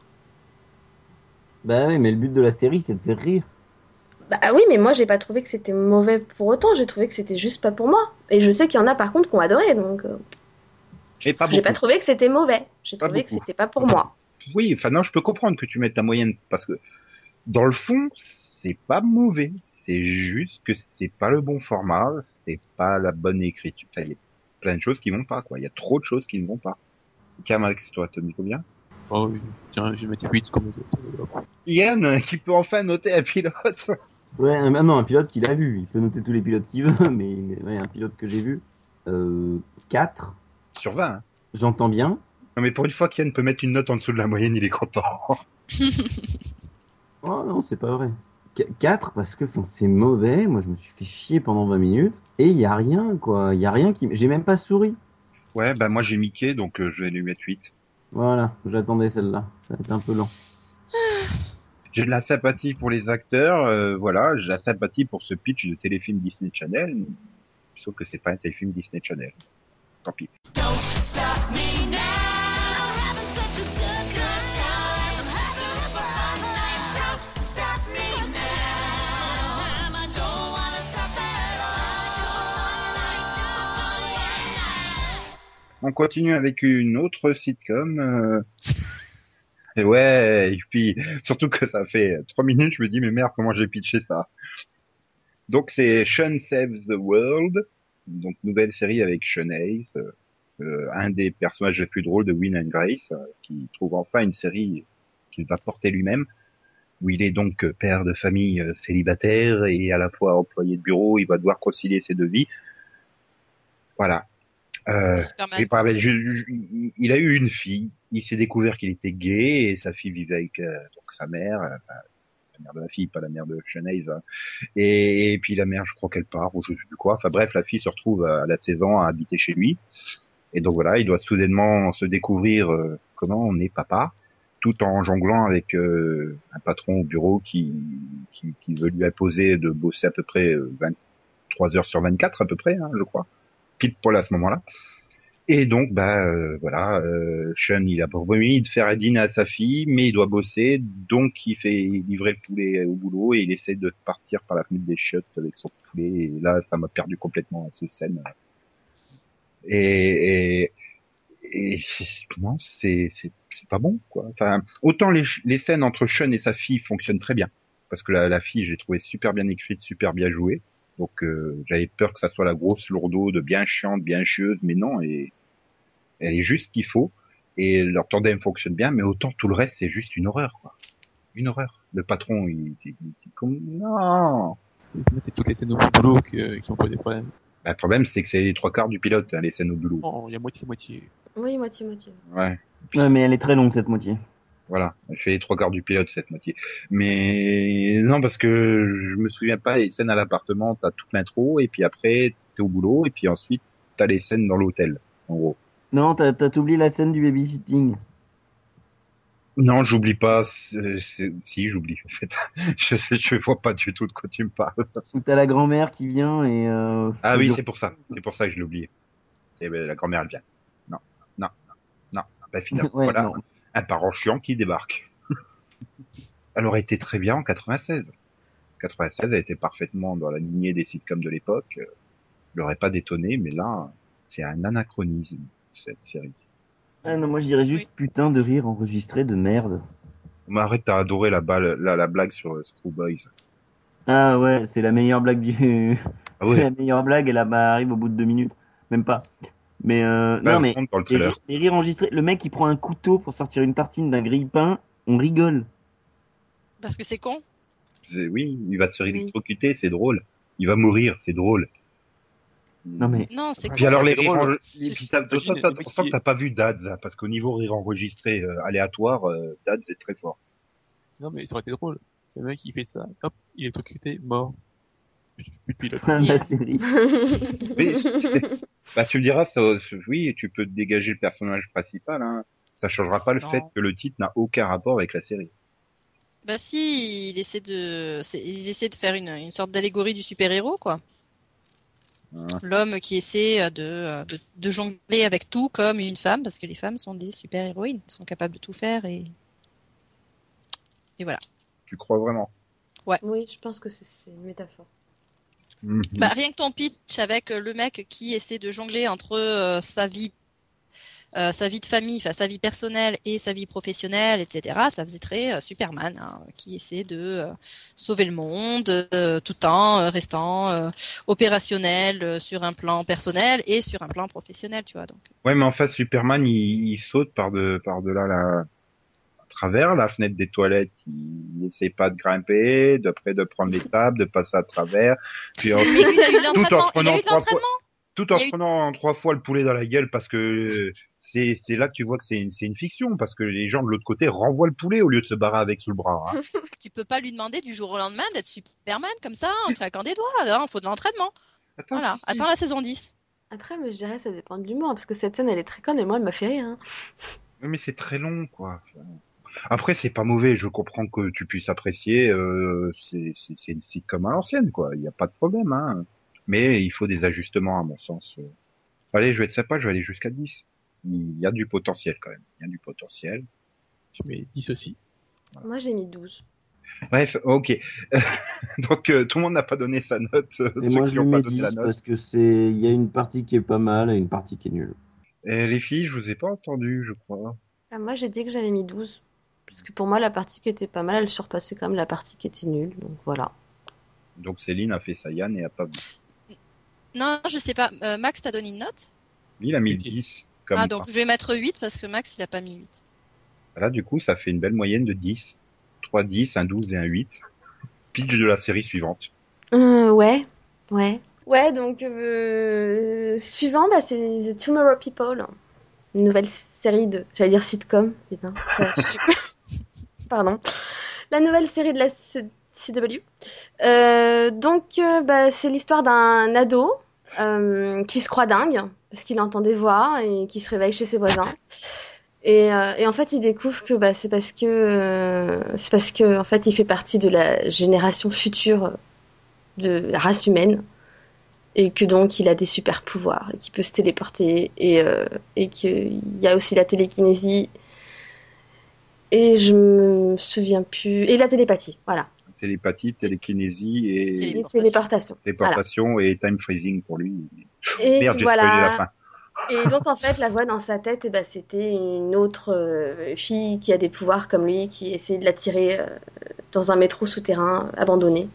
Bah oui, mais le but de la série, c'est de faire rire. Bah oui, mais moi j'ai pas trouvé que c'était mauvais pour autant, j'ai trouvé que c'était juste pas pour moi. Et je sais qu'il y en a par contre qui ont adoré, donc euh, Pas j'ai pas trouvé que c'était mauvais. J'ai trouvé que c'était pas pour moi. Oui, enfin non, je peux comprendre que tu mettes la moyenne parce que dans le fond, c'est pas mauvais. C'est juste que c'est pas le bon format, c'est pas la bonne écriture. Enfin, il y a plein de choses qui vont pas, quoi. Il y a trop de choses qui ne vont pas. Camax, toi, t'as mis combien? Oh, oui, tiens, je vais mettre 8 comme les autres. Yann, qui peut enfin noter un pilote? Ouais, non, un pilote qu'il a vu. Il peut noter tous les pilotes qu'il veut, mais ouais, un pilote que j'ai vu. Euh, 4. Sur 20. hein. J'entends bien. Non, mais pour une fois qu'Yann peut mettre une note en dessous de la moyenne, il est content. Oh non, c'est pas vrai. 4 parce que c'est mauvais. Moi, je me suis fait chier pendant 20 minutes. Et il y a rien, quoi. Il y a rien qui. J'ai même pas souri. Ouais, bah moi j'ai Mickey, donc euh, je vais lui mettre 8. Voilà, j'attendais celle-là. Ça va être un peu lent. J'ai de la sympathie pour les acteurs, euh, voilà, j'ai de la sympathie pour ce pitch de téléfilm Disney Channel, sauf que c'est pas un téléfilm Disney Channel. Tant pis. On continue avec une autre sitcom. euh, Et ouais, et puis surtout que ça fait trois minutes, je me dis mais merde comment j'ai pitché ça? Donc c'est Sean Saves the World, donc nouvelle série avec Sean Hayes, euh, euh, un des personnages les plus drôles de Win and Grace, euh, qui trouve enfin une série qu'il va porter lui-même, où il est donc père de famille euh, célibataire et à la fois employé de bureau, il va devoir concilier ses deux vies. Voilà. Euh, Superman. et par- je- je- il- a eu une fille. Il s'est découvert qu'il était gay et sa fille vivait avec euh, donc sa mère, enfin, la mère de la fille, pas la mère de Shanaze. hein. Et, puis la mère, je crois qu'elle part ou je sais plus quoi. Enfin bref, la fille se retrouve à la 16 ans à habiter chez lui. Et donc voilà, il doit soudainement se découvrir euh, comment on est papa, tout en jonglant avec euh, un patron au bureau qui, qui, veut lui imposer de bosser à peu près euh, 23 heures sur 24 à peu près, hein, je crois pile poil à ce moment-là. Et donc, bah euh, voilà, euh, Sean, il a promis de faire dîner à sa fille, mais il doit bosser, donc il fait livrer le poulet au boulot et il essaie de partir par la fenêtre des chiottes avec son poulet. Et là, ça m'a perdu complètement cette scène. Et, et, et non, c'est pas bon quoi. Enfin, autant les les scènes entre Sean et sa fille fonctionnent très bien parce que la, la fille, j'ai trouvé super bien écrite, super bien jouée. Donc euh, j'avais peur que ça soit la grosse lourdeau bien chiante, bien chieuse, mais non, et elle est juste ce qu'il faut. Et leur tandem fonctionne bien, mais autant tout le reste c'est juste une horreur, quoi. Une horreur. Le patron, il, il, il- non. C'est toutes les scènes au boulot que- qui ont posé problème. Bah, le problème, c'est que c'est les trois quarts du pilote, hein, les scènes au boulot. Non, il y a moitié-moitié. Oui, moitié-moitié. Ouais. Ouais, mais elle est très longue cette moitié. Voilà, elle fait les trois quarts du pilote cette moitié. Mais non, parce que je me souviens pas les scènes à l'appartement, t'as toute l'intro et puis après t'es au boulot et puis ensuite t'as les scènes dans l'hôtel, en gros. Non, t'as t'as oublié la scène du babysitting. Non, j'oublie pas. Si, j'oublie en fait. je, je vois pas du tout de quoi tu me parles. Où t'as la grand-mère qui vient et. Euh, Ah oui, c'est pour ça. C'est pour ça que je l'ai oublié. Et ben, la grand-mère elle vient. Non, non, non, non. Ben, finalement, Ouais, voilà, non. Un parent chiant qui débarque. elle aurait été très bien en 96. 96, elle était parfaitement dans la lignée des sitcoms de l'époque. Elle aurait pas détonné, mais là, c'est un anachronisme cette série. Ah non, moi je dirais juste putain de rire enregistré de merde. Mais arrête, t'as adoré la, balle, la, la blague sur euh, Screwboys. Ah ouais, c'est la meilleure blague du. Ah c'est la meilleure blague et là bah, arrive au bout de deux minutes. Même pas. Mais euh, non mais. dans le Les les rires enregistrés, le mec il prend un couteau pour sortir une tartine d'un grille-pain, on rigole. Parce que c'est con. C'est- Oui, il va se Oui. électrocuter, c'est drôle. Il va mourir, c'est drôle. Non mais. Non, c'est Puis con. alors les c'est rires et puis t'as- que pas vu Dads, hein, parce qu'au niveau rire enregistré euh, aléatoire, euh, Dads est très fort. Non, mais ça aurait été drôle. Le mec, il fait ça, hop, il est électrocuté, mort. Plus de pilote. Fin de la série. Mais c'est- bah tu me diras, ça, oui, tu peux dégager le personnage principal, hein. Ça changera pas le Non. fait que le titre n'a aucun rapport avec la série. Bah si, il essaie de, ils essaient de faire une, une sorte d'allégorie du super-héros, quoi. L'homme qui essaie euh, de, euh, de, de jongler avec tout comme une femme, parce que les femmes sont des super-héroïnes, elles sont capables de tout faire et... Et voilà. Tu crois vraiment? Oui, je pense que c'est une métaphore. Bah, rien que ton pitch avec euh, le mec qui essaie de jongler entre euh, sa vie euh, sa vie de famille, sa vie personnelle et sa vie professionnelle, etc. Ça faisait très Superman, hein, qui essaie de sauver le monde tout en restant opérationnel sur un plan personnel et sur un plan professionnel, tu vois. Donc, Ouais, mais en face, Superman, il, saute par de par delà la travers la fenêtre des toilettes. Il essaie pas de grimper, d'après de prendre les tables, de passer à travers. Puis en- tout en l'entraînement. Il a prenant trois fois, tout en eu- prenant trois fois le poulet dans la gueule parce que c'est là que tu vois que c'est une c'est une fiction parce que les gens de l'autre côté renvoient le poulet au lieu de se barrer avec sous le bras. hein. Tu peux pas lui demander du jour au lendemain d'être Superman comme ça en claquant des doigts. Il faut de l'entraînement. Attends, Voilà. si. Attends la saison 10. Après, mais je dirais ça dépend de l'humour, parce que cette scène, elle est très conne, et moi, elle m'a fait rire. hein. Oui, mais c'est très long, quoi. Après, c'est pas mauvais. Je comprends que tu puisses apprécier. Euh, c'est c'est c'est une sitcom à l'ancienne, quoi. Il y a pas de problème, hein. Mais il faut des ajustements, à mon sens. Allez, je vais être sympa. Je vais aller jusqu'à 10. Il y a du potentiel, quand même. Il y a du potentiel. Je mets 10 aussi. Moi, j'ai mis 12. Bref, ok. Donc, euh, tout le monde n'a pas donné sa note. euh, Et ceux moi, qui je pas donné 10 la note. parce que c'est, il y a une partie qui est pas mal et une partie qui est nulle. Et les filles, je vous ai pas entendu, je crois. Ah, moi, j'ai dit que j'avais mis 12. Parce que pour moi, la partie qui était pas mal, elle surpassait quand même la partie qui était nulle. Donc voilà. Donc, Céline a fait sa Yann et a pas vu. Non, je sais pas. Euh, Max, t'as donné une note? Lui, il a mis Ok. 10. Comme Ah, donc je vais mettre 8 parce que Max, il a pas mis 8. Là, du coup, ça fait une belle moyenne de 10. 3 10, un 12 et un 8. Pitch de la série suivante. Euh, ouais, ouais. Ouais, donc euh, suivant, bah, c'est The Tomorrow People. Une nouvelle série de. J'allais dire sitcom, putain. ça- Pardon. La nouvelle série de la CW. Euh, donc, euh, bah, c'est l'histoire d'un ado euh, qui se croit dingue parce qu'il entend des voix et qui se réveille chez ses voisins. Et, en fait, il découvre que bah, c'est parce que c'est parce que en fait, il fait partie de la génération future de la race humaine et que donc il a des super pouvoirs et qu'il peut se téléporter et, et qu'il y a aussi la télékinésie et je me souviens plus et la télépathie voilà Télépathie, télékinésie et et Téléportation. téléportation voilà. et time freezing pour lui. et Merde, j'ai voilà spoilé la fin. et donc en fait la voix dans sa tête eh ben, c'était une autre euh, fille qui a des pouvoirs comme lui qui essayait de l'attirer euh, dans un métro souterrain abandonné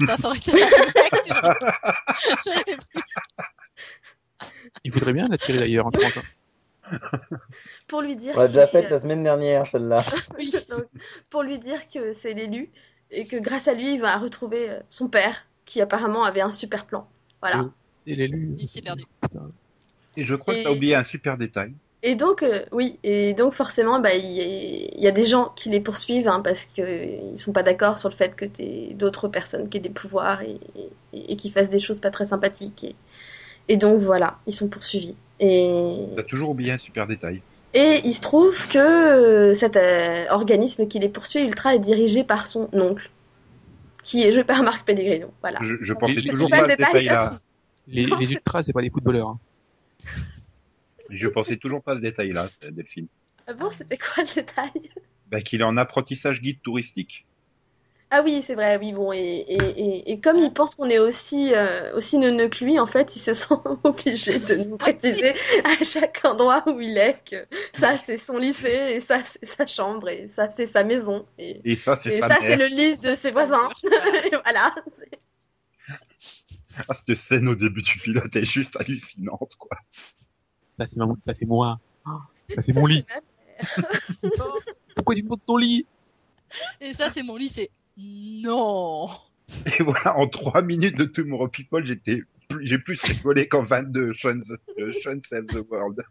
Putain, ça aurait été. Il voudrait bien l'attirer d'ailleurs, en France. Pour lui dire On l'a déjà faite la semaine dernière, celle-là. Oui. Donc, pour lui dire que c'est l'élu et que grâce à lui, il va retrouver euh, son père qui apparemment avait un super plan. Voilà. C'est l'élu. Il s'est perdu. Et je crois que Et- t'as oublié un super détail. Et donc, euh, oui, et donc forcément, bah, il y, a- il y a des gens qui les poursuivent hein, parce qu'ils sont pas d'accord sur le fait que t'aies d'autres personnes qui aient des pouvoirs et, et, et qui fassent des choses pas très sympathiques. Et, donc voilà, ils sont poursuivis. Et, T'as toujours oublié un super détail. et il se trouve que euh, cet euh, organisme qui les poursuit, Ultra, est dirigé par son oncle, qui est joué par Marc Pellegrino. Voilà. Je, pensais toujours pas à ce le détail, détail-là. Les, les ultras, c'est pas des footballeurs. hein. Je pensais toujours pas à ce détail-là, Delphine. Ah bon, c'était quoi le détail? Bah, qu'il est en apprentissage guide touristique. Ah oui, c'est vrai, oui, bon, et, et, et, et comme il pense qu'on est aussi, euh, aussi neuneux que lui, en fait, il se sent obligé de nous préciser à chaque endroit où il est que ça, c'est son lycée, et ça, c'est sa chambre, et ça, c'est sa maison, et, Et ça, c'est le lit de ses voisins. et voilà. c'est- Ah, cette scène au début du pilote est juste hallucinante, quoi. Ça, c'est ma- ça, c'est moi. Ah, Ça, c'est mon lit. Pourquoi tu me montres ton lit? Et ça, c'est mon lycée. Non. Et voilà, en trois minutes de Tomorrow People, j'étais, plus- j'ai plus rigolé qu'en 22 Sean, euh, Sean Save the World.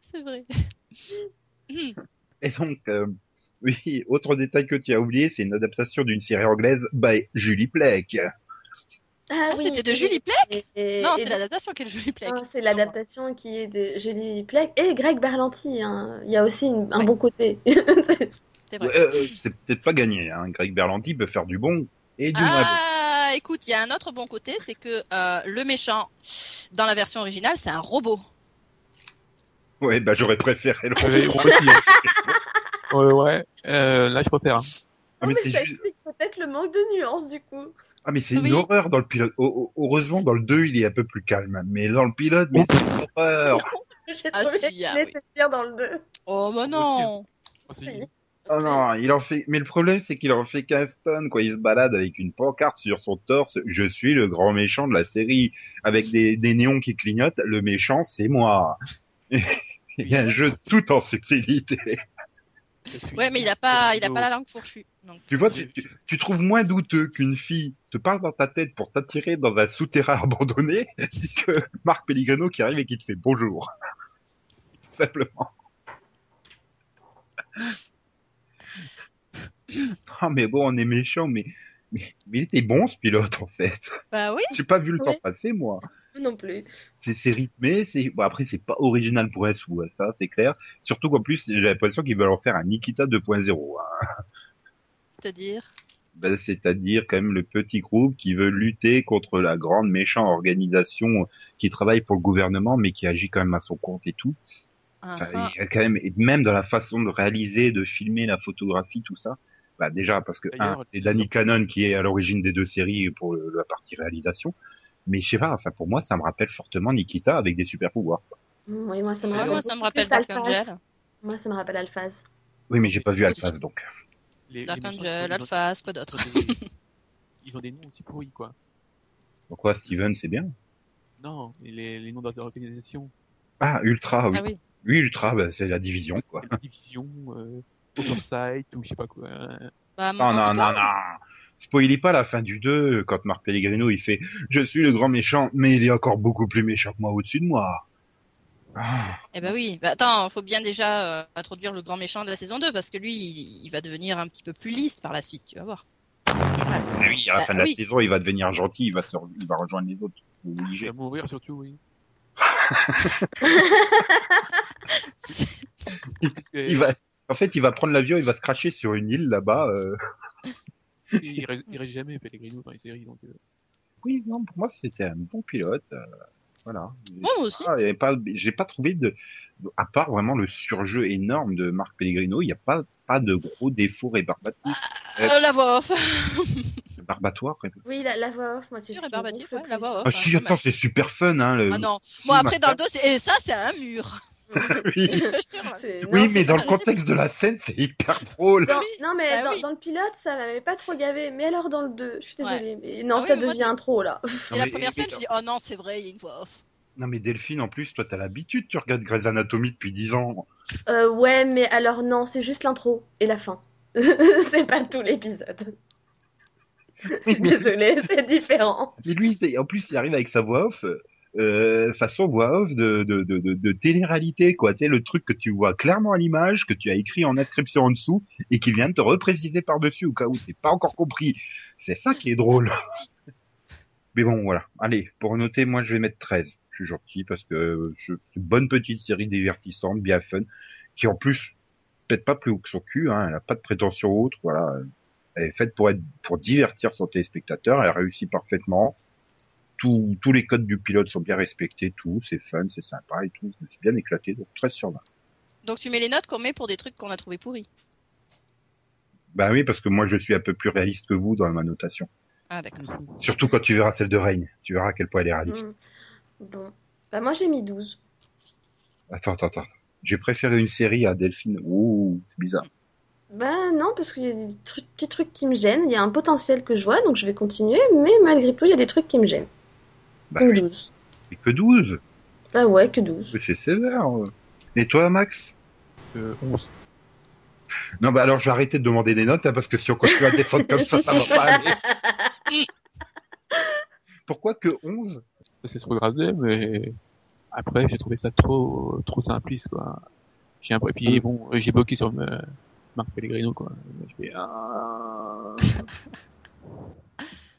C'est vrai. Et donc, euh, oui, autre détail que tu as oublié, c'est une adaptation d'une série anglaise by Julie Plec. Ah, Ah, c'était de Julie Plec et, Non, et c'est l'adaptation qui est Julie Plec. Non, c'est l'adaptation qui est de Julie Plec et Greg Berlanti. hein. Il y a aussi une- un Ouais. bon côté. C'est vrai. Ouais, euh, c'est peut-être pas gagné, hein. Greg Berlanti peut faire du bon et du. Ah, bah écoute, il y a un autre bon côté, c'est que euh, le méchant dans la version originale, c'est un robot. Ouais, bah j'aurais préféré le hein. ouais, ouais. Euh, là, je préfère. hein. Ah, Non, mais mais, c'est ça juste- explique peut-être le manque de nuances du coup. Ah mais c'est Oui. une horreur dans le pilote. Heu- heu- Heureusement dans le 2 il est un peu plus calme, mais dans le pilote mais c'est une horreur. J'ai Ah, trouvé si, ah, oui. était pire dans le 2. Oh, mais non. Oui. Oh non, il en fait. Mais le problème c'est qu'il en fait 15 tonnes quoi. Il se balade avec une pancarte sur son torse. Je suis le grand méchant de la série avec des, des néons qui clignotent. Le méchant c'est moi. Il y a un jeu tout en subtilité. Ouais, mais il a pas, il a pas la langue fourchue. Donc, Tu vois, tu, tu, tu trouves moins douteux qu'une fille te parle dans ta tête pour t'attirer dans un souterrain abandonné que Marc Pellegrino qui arrive et qui te fait bonjour. Tout simplement. Ah mais bon, on est méchant, mais, mais, mais il était bon ce pilote en fait. bah oui. J'ai pas vu le temps passer moi. Non plus. C'est rythmé, c'est bon après c'est pas original pour sou, hein, ça c'est clair. Surtout qu'en plus j'ai l'impression qu'ils veulent en faire un Nikita 2.0. hein. C'est-à-dire? Ben, c'est-à-dire quand même le petit groupe qui veut lutter contre la grande méchante organisation qui travaille pour le gouvernement mais qui agit quand même à son compte et tout. Ah, Enfin, ah. il y a quand même et même dans la façon de réaliser, de filmer la photographie, tout ça. Bah déjà parce que c'est Danny Cannon qui est à l'origine des deux séries pour le- la partie réalisation. Mais je sais pas, enfin pour moi ça me rappelle fortement Nikita avec des super pouvoirs. Mm, Oui, moi ça me rappelle. moi, ça me rappelle Dark Alphaz. Angel. Moi ça me rappelle Alphaz. Oui mais j'ai pas vu. Alphaz donc. Les- Dark les Angel, Alphas, quoi d'autre ils ont des- noms aussi pourris, quoi. Donc quoi, Steven c'est bien? Non, les, les noms d'organisation. Ah Ultra, oui. Ah oui. Oui Ultra, bah, c'est la division quoi. La division, euh, Oversight, ou je sais pas quoi. Bah, Non, non, non, non. Spoilez pas la fin du 2 quand Marc Pellegrino il fait Je suis le grand méchant, mais il est encore beaucoup plus méchant que moi au-dessus de moi. Ah, Eh ben oui. Bah, attends, faut bien déjà euh, introduire le grand méchant de la saison 2 parce que lui, il, il va devenir un petit peu plus lisse par la suite, tu vas voir. oui, à la Bah, fin de la oui. saison, il va devenir gentil, il va, se... il va rejoindre les autres. Il va mourir surtout, oui. Il va... En fait, il va prendre l'avion, il va se cracher sur une île là-bas. euh. Il, reste, il reste jamais Pellegrino dans les séries, donc. euh, Oui, non, pour moi, c'était un bon pilote. euh, Voilà. Moi aussi. Ah, pas, j'ai pas trouvé de, à part vraiment le surjeu énorme de Marc Pellegrino, il n'y a pas, pas de gros défauts rébarbatifs, Euh, la voix off. rébarbatoires. ré- Oui, la, la voix off, moi tu Sur rébarbatif, ouais, la voix off. Ah hein, si, quand attends, c'est super fun, hein. Le... Ah non. Moi après dans le dos, c'est- et ça c'est un mur. Oui. C'est- Oui, non, mais dans le contexte de la scène, c'est hyper drôle. Non, non, mais Bah dans, oui. dans le pilote, ça m'avait pas trop gavé. Mais alors dans le 2, je suis Ouais. désolée. Mais non, Ah oui, ça mais moi, devient trop là. Et la première scène, je dis oh non, c'est vrai, il y a une voix off. Non, mais Delphine, en plus, toi, t'as l'habitude, tu regardes Grey's Anatomy depuis 10 ans. Euh, ouais, mais alors non, c'est juste l'intro et la fin. c'est pas tout l'épisode. mais, Désolée, c'est différent. mais lui, c'est- en plus, il arrive avec sa voix off, euh, façon voix off de, de, de, de, télé-réalité, quoi. Tu sais, le truc que tu vois clairement à l'image, que tu as écrit en inscription en dessous, et qui vient de te repréciser par-dessus, au cas où c'est pas encore compris. C'est ça qui est drôle. Mais bon, voilà. Allez, pour noter, moi, je vais mettre 13. Je suis gentil parce que je, c'est une bonne petite série divertissante, bien fun, qui en plus, peut-être pas plus haut que son cul, hein, elle a pas de prétention autre, voilà. Elle est faite pour être, pour divertir son téléspectateur, elle réussit parfaitement. Tous, tous les codes du pilote sont bien respectés, tout, c'est fun, c'est sympa et tout, je me suis bien éclaté, donc 13 sur 20. Donc tu mets les notes qu'on met pour des trucs qu'on a trouvé pourris. Bah oui, parce que moi je suis un peu plus réaliste que vous dans ma notation. Ah d'accord. Surtout quand tu verras celle de Reign, tu verras à quel point elle est réaliste. Hmm. Bon. Bah, moi j'ai mis 12. Attends, attends, attends. J'ai préféré une série à Delphine. Ouh, c'est bizarre. Bah non, parce qu'il y a des trucs- petits trucs qui me gênent. Il y a un potentiel que je vois, donc je vais continuer. Mais malgré tout, il y a des trucs qui me gênent. Bah, oui, 12. c'est que 12. Bah ouais, que 12. Mais C'est sévère. Et toi, Max euh, 11. Non, bah alors je vais arrêter de demander des notes, hein, parce que si on continue à descendre comme ça, ça va pas aller. Pourquoi que 11 Ça, c'est se regarder, mais après, j'ai trouvé ça trop, trop simpliste, quoi. J'ai un peu, et puis bon, euh, j'ai bloqué sur euh, Marc Pellegrino, quoi. Je fais, ah...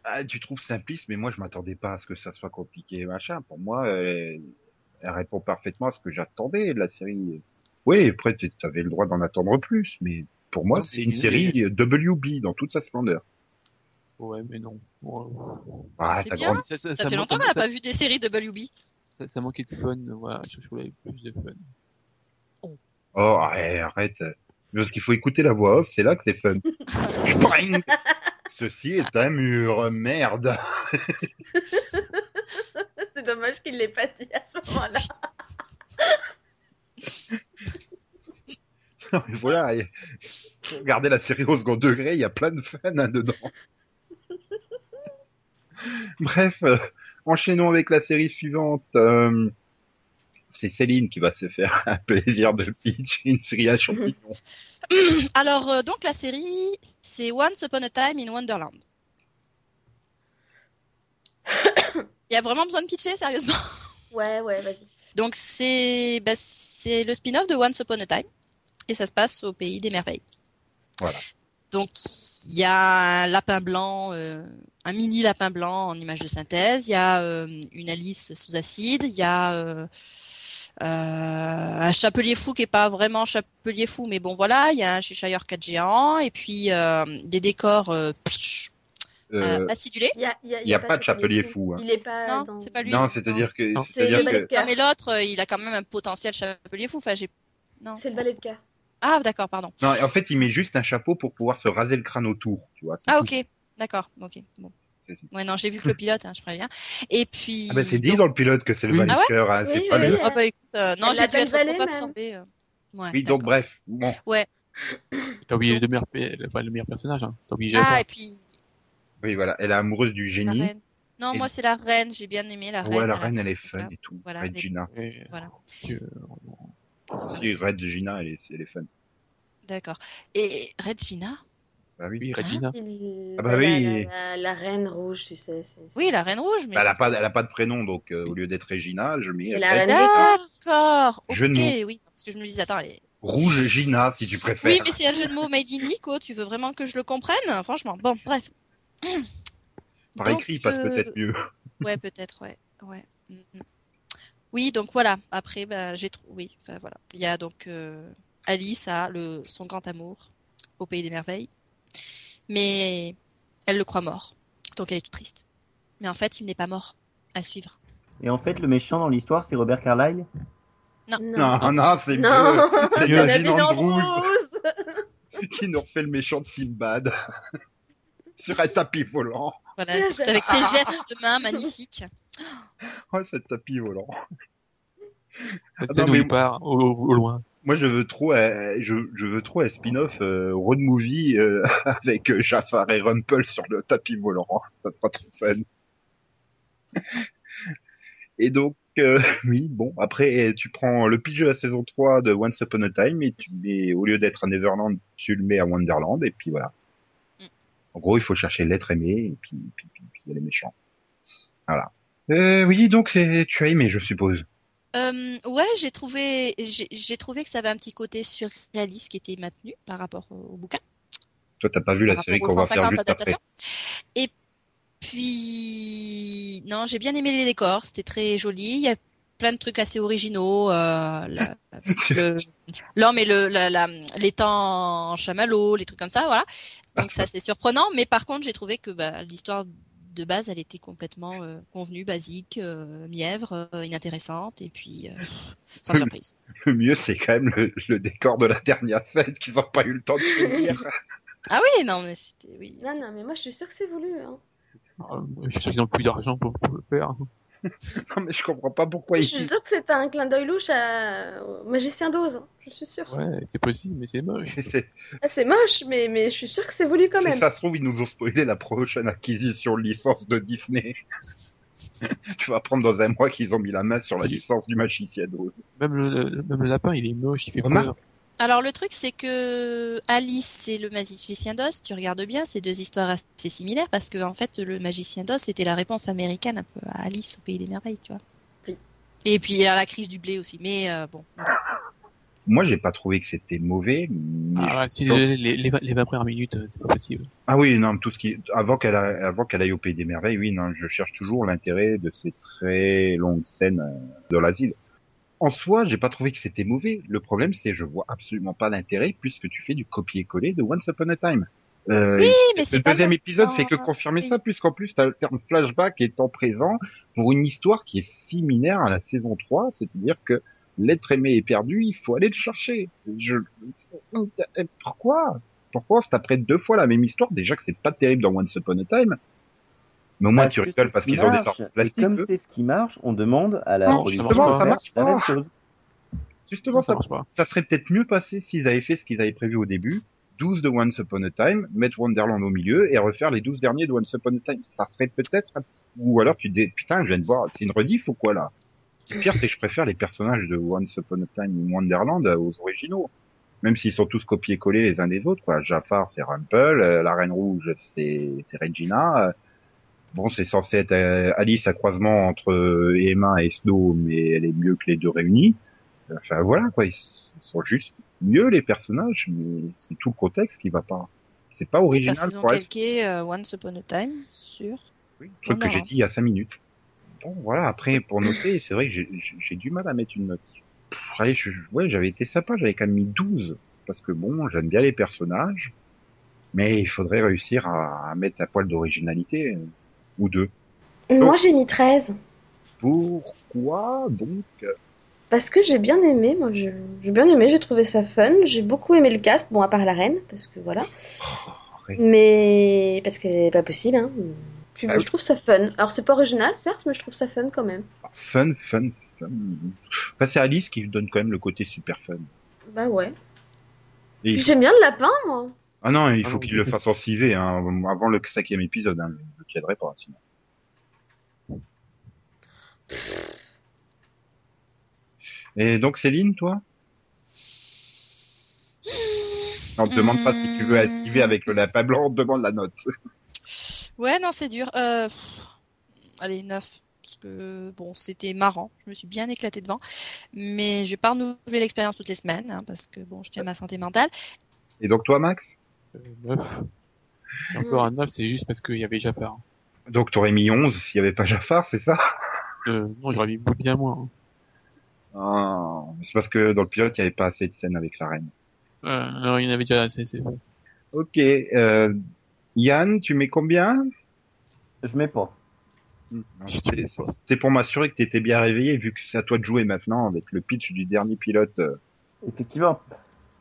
ah, Tu trouves simpliste, mais moi je m'attendais pas à ce que ça soit compliqué, machin. Pour moi, euh, elle répond parfaitement à ce que j'attendais de la série. Oui, après tu avais le droit d'en attendre plus, mais pour moi Non, c'est une oui. série WB dans toute sa splendeur. Ouais, mais non. Ah, C'est ta bien. grande- ça, ça, Ça fait longtemps qu'on n'a pas vu des séries WB. ça, ça manquait de fun. Voilà, je je voulais plus de fun. Oh, arrête, arrête. Parce qu'il faut écouter la voix off, c'est là que c'est fun. Ceci est un mur, merde. C'est dommage qu'il l'ait pas dit à ce moment-là. Non, mais voilà, regarder la série au second degré, il y a plein de fun hein, dedans. Bref, euh, enchaînons avec la série suivante. Euh, c'est Céline qui va se faire un plaisir de pitch, une série à champignons. Alors, euh, donc, la série, c'est Once Upon a Time in Wonderland. Il y a vraiment besoin de pitcher, sérieusement? Ouais, ouais, vas-y. Donc, c'est bah, c'est le spin-off de Once Upon a Time. Et ça se passe au pays des merveilles. Voilà. Donc, il y a un lapin blanc, euh, un mini lapin blanc en image de synthèse. Il y a euh, une Alice sous acide. Il y a un chapelier fou qui est pas vraiment chapelier fou, mais bon voilà. Il y a un Cheshire cat géant et puis euh, des décors euh, psh, Euh, euh, acidulés. Il y a, il y a, Il y a pas de chapelier fou, hein. Il est pas Non, dans... c'est pas lui. non, c'est-à-dire que, Non. C'est le c'est-à-dire ballet de que, cœur. Non, mais l'autre, euh, il a quand même un potentiel chapelier fou. Enfin, j'ai non. C'est le ballet de cœur. Ah, d'accord, pardon. non, en fait, il met juste un chapeau pour pouvoir se raser le crâne autour, tu vois. Ah, tout. ok. D'accord. Ok. Bon. Ouais, non, j'ai vu que le pilote, hein, je préviens. Et puis. Ah bah c'est dit donc- dans le pilote que c'est le Oui. valet Ah ouais hein, Oui, pas oui, le... Ah bah écoute, euh, non, j'ai dû être trop même. absorbée. euh. Ouais, Oui, donc d'accord. bref, bon. T'as oublié le meilleur, pe- enfin, le meilleur personnage, hein. T'as oublié Ah, Jafar. et puis Oui, voilà, elle est amoureuse du la génie. reine. Non, Et- moi c'est la reine, j'ai bien aimé la reine. Ouais, la reine, elle est fun et tout. Voilà, Regina. Voilà. Dieu, Si, Regina, elle est, elle est fun. D'accord. Et Regina Bah oui. Oui, Regina. Il- Ah bah la- oui. La, la- la reine rouge, tu sais. c'est- c'est- Oui, la reine rouge, mais. Bah, elle a pas, elle a pas de prénom, donc euh, au lieu d'être Regina, je mets C'est la reine. D'accord. Ok, de oui. Parce que je me disais, attends, elle- Rouge Gina, si tu préfères. Oui, mais c'est un jeu de mots made in Nico. Tu veux vraiment que je le comprenne? Franchement. Bon, bref. Par Donc, écrit, il passe euh, peut-être mieux. Ouais, peut-être, ouais. ouais. Mm, mm. Oui, donc voilà. Après, bah, j'ai trouvé. Oui, enfin voilà. Il y a donc euh, Alice a le son grand amour au pays des merveilles, mais elle le croit mort. Donc elle est toute triste. Mais en fait, il n'est pas mort. À suivre. Et en fait, le méchant dans l'histoire, c'est Robert Carlyle? Non, non, c'est Non. mieux. C'est Dieu. Nadine Nadine Andrews qui nous refait le méchant de Sinbad. Sur un tapis volant. Voilà, Ah, c'est avec ses gestes de main magnifiques. Oh, ce tapis volant. La non, mais- il part au, au loin. Moi, je veux trop, euh, je, je veux trop un spin-off euh, road movie euh, avec euh, Jafar et Rumpel sur le tapis volant. Ça sera trop fun. Et donc, euh, oui, bon, après, tu prends le pitch de la saison 3 de Once Upon a Time et tu mets, au lieu d'être à Neverland, tu le mets à Wonderland et puis voilà. Mm. En gros, il faut chercher l'être aimé et puis, puis, puis, puis il y a les méchants. Voilà. Euh, oui, donc c'est, tu as aimé, je suppose. Euh, ouais, j'ai trouvé, j'ai j'ai trouvé que ça avait un petit côté surréaliste qui était maintenu par rapport au, bouquin. Toi, t'as pas vu la série qu'on va faire 150 juste après. Et puis, non, j'ai bien aimé les décors, c'était très joli. Il y a plein de trucs assez originaux. Euh, L'homme et l'étang en chamallow, les trucs comme ça, voilà. Donc ça, c'est surprenant. Mais par contre, j'ai trouvé que bah, l'histoire de base, elle était complètement euh, convenue, basique, euh, mièvre, euh, inintéressante, et puis euh, sans surprise. Le mieux, c'est quand même le, le décor de la dernière scène qu'ils n'ont pas eu le temps de finir. Ah oui, non, mais c'était oui. Non, non, mais moi je suis sûre que c'est voulu. Hein. Euh, Je suis sûr qu'ils ont plus d'argent pour, pour le faire. non, mais je comprends pas pourquoi Je ils... suis sûre que c'est un clin d'œil louche à... au Magicien d'Oz. hein. Je suis sûre. Ouais, c'est possible, mais c'est moche. C'est- Ah, c'est moche, mais, mais je suis sûre que c'est voulu quand Si même. ça se trouve, ils nous ont spoilé la prochaine acquisition de licence de Disney. tu vas apprendre dans un mois qu'ils ont mis la main sur la licence du magicien d'Oz. Même le, même le lapin, il est moche, il fait Remarque. peur. Alors le truc c'est que Alice et le magicien d'Oz, tu regardes bien, c'est deux histoires assez similaires parce que en fait le magicien d'Oz c'était la réponse américaine un peu à Alice au pays des merveilles, tu vois. Oui. Et puis à la crise du blé aussi, mais euh, bon. Moi, j'ai pas trouvé que c'était mauvais. mais Ah, si les, les, les, 20 les 20 premières minutes, euh, c'est pas possible. Ah oui, non, tout ce qui, avant qu'elle a- avant qu'elle aille au pays des merveilles, oui, non, je cherche toujours l'intérêt de ces très longues scènes euh, dans l'asile. En soi, j'ai pas trouvé que c'était mauvais. Le problème, c'est je vois absolument pas l'intérêt puisque tu fais du copier-coller de Once Upon a Time. Euh, Oui, mais le pas deuxième épisode fait que confirmer Oui. ça, puisqu'en plus, t'as le terme flashback étant présent pour une histoire qui est similaire à la saison 3, c'est-à-dire que l'être aimé est perdu, il faut aller le chercher. Je... Pourquoi? Pourquoi c'est après deux fois la même histoire? Déjà que c'est pas terrible dans Once Upon a Time, mais au moins Parce tu rigoles c'est parce ce qui qu'ils ont des Et plastiques. comme c'est ce qui marche, on demande à la Non, justement, ça marche la pas. même chose. Justement, Ça ça, marche pas. ça serait peut-être mieux passé s'ils avaient fait ce qu'ils avaient prévu au début. 12 de Once Upon a Time, mettre Wonderland au milieu et refaire les 12 derniers de Once Upon a Time. Ça ferait peut-être un petit... Ou alors tu dis, putain, je viens de voir, c'est une rediff ou quoi là? Le pire, c'est que je préfère les personnages de Once Upon a Time ou Wonderland aux originaux. Même s'ils sont tous copiés-collés les uns des autres, quoi. Jafar, c'est Rumpel, euh, la Reine Rouge, c'est c'est Regina. euh, Bon, c'est censé être euh, Alice à croisement entre euh, Emma et Snow, mais elle est mieux que les deux réunis. Enfin voilà quoi, ils sont juste mieux les personnages, mais c'est tout le contexte qui va pas. C'est pas Parce original qu'ils ont calqué euh, Once Upon a Time sur. le truc que j'ai dit il y a cinq minutes. Bon voilà, après pour noter, c'est vrai que j'ai- du mal à mettre une note. Pff, allez, je- ouais, j'avais été sympa, j'avais quand même mis 12 parce que bon, j'aime bien les personnages, mais il faudrait réussir à, à mettre un poil d'originalité euh, ou deux. Moi, j'ai mis 13. Pourquoi donc euh, Parce que j'ai bien aimé, moi j'ai bien aimé, j'ai trouvé ça fun, j'ai beaucoup aimé le cast, bon à part la reine, parce que voilà, oh, arrête. mais parce qu'elle est pas possible, hein. Puis Ah oui. je trouve ça fun. Alors c'est pas original certes, mais je trouve ça fun quand même. Fun, fun, fun. Enfin, c'est Alice qui donne quand même le côté super fun. Bah ouais. Et Puis j'aime bien le lapin, moi. Ah non, il Ah faut qu'il le fasse en civet hein, avant le cinquième épisode. Hein. Je ne tiendrai pas sinon. Et donc Céline, toi? On te demande pas si tu veux esquiver avec le lapin blanc, on te demande la note. Ouais, non, c'est dur. Euh, allez, 9. Parce que, bon, c'était marrant. Je me suis bien éclatée devant. Mais je vais pas renouveler l'expérience toutes les semaines, hein, parce que, bon, je tiens à ma santé mentale. Et donc toi, Max? 9. Et encore un 9, c'est juste parce qu'il y avait Jafar. Donc t'aurais mis 11 s'il y avait pas Jafar, c'est ça? Euh, non, j'aurais mis bien moins. hein. ah, C'est parce que dans le pilote, il n'y avait pas assez de scènes avec la reine. Euh, non, il y en avait déjà assez, c'est bon. Ok. Euh, Yann, tu mets combien? Je mets pas. C'est c'est pour m'assurer que tu étais bien réveillé, vu que c'est à toi de jouer maintenant avec le pitch du dernier pilote. euh. Effectivement.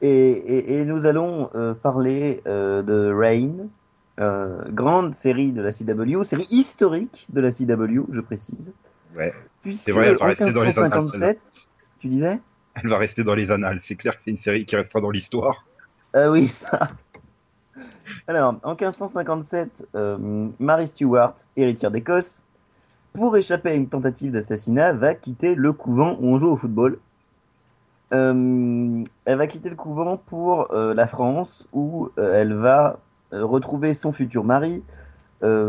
Et, et, et nous allons euh, parler euh, de Rain, euh, grande série de la CW, série historique de la CW, je précise. Ouais, C'est vrai, elle va rester dans les annales, 1557, tu disais? Elle va rester dans les annales. C'est clair que c'est une série qui restera dans l'histoire. Ah oui, ça. Alors, en 1557, euh, Mary Stuart, héritière d'Écosse, pour échapper à une tentative d'assassinat, va quitter le couvent où on joue au football. Euh, elle va quitter le couvent pour euh, la France, où euh, elle va retrouver son futur mari,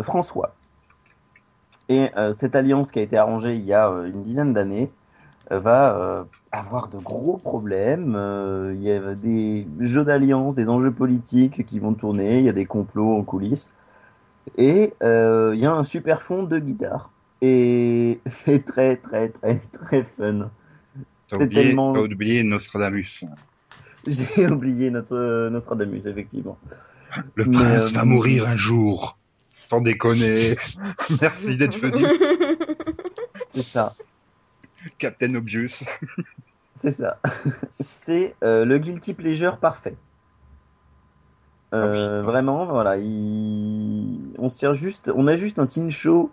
François. Et cette alliance qui a été arrangée il y a une dizaine d'années va avoir de gros problèmes. Il y a des jeux d'alliance, des enjeux politiques qui vont tourner, il y a des complots en coulisses. Et il y a un super fond de guitare. Et c'est très, très, très, très fun. T'as oublié, tellement- t'as oublié Nostradamus. J'ai oublié notre Nostradamus, effectivement. Le Mais, prince euh, va mourir un jour. Sans déconner. Merci d'être venu, C'est ça. Captain Obvious. C'est ça. C'est euh, le guilty pleasure parfait. Euh, Ah. Vraiment, voilà. il- On sert juste, on a juste un teen show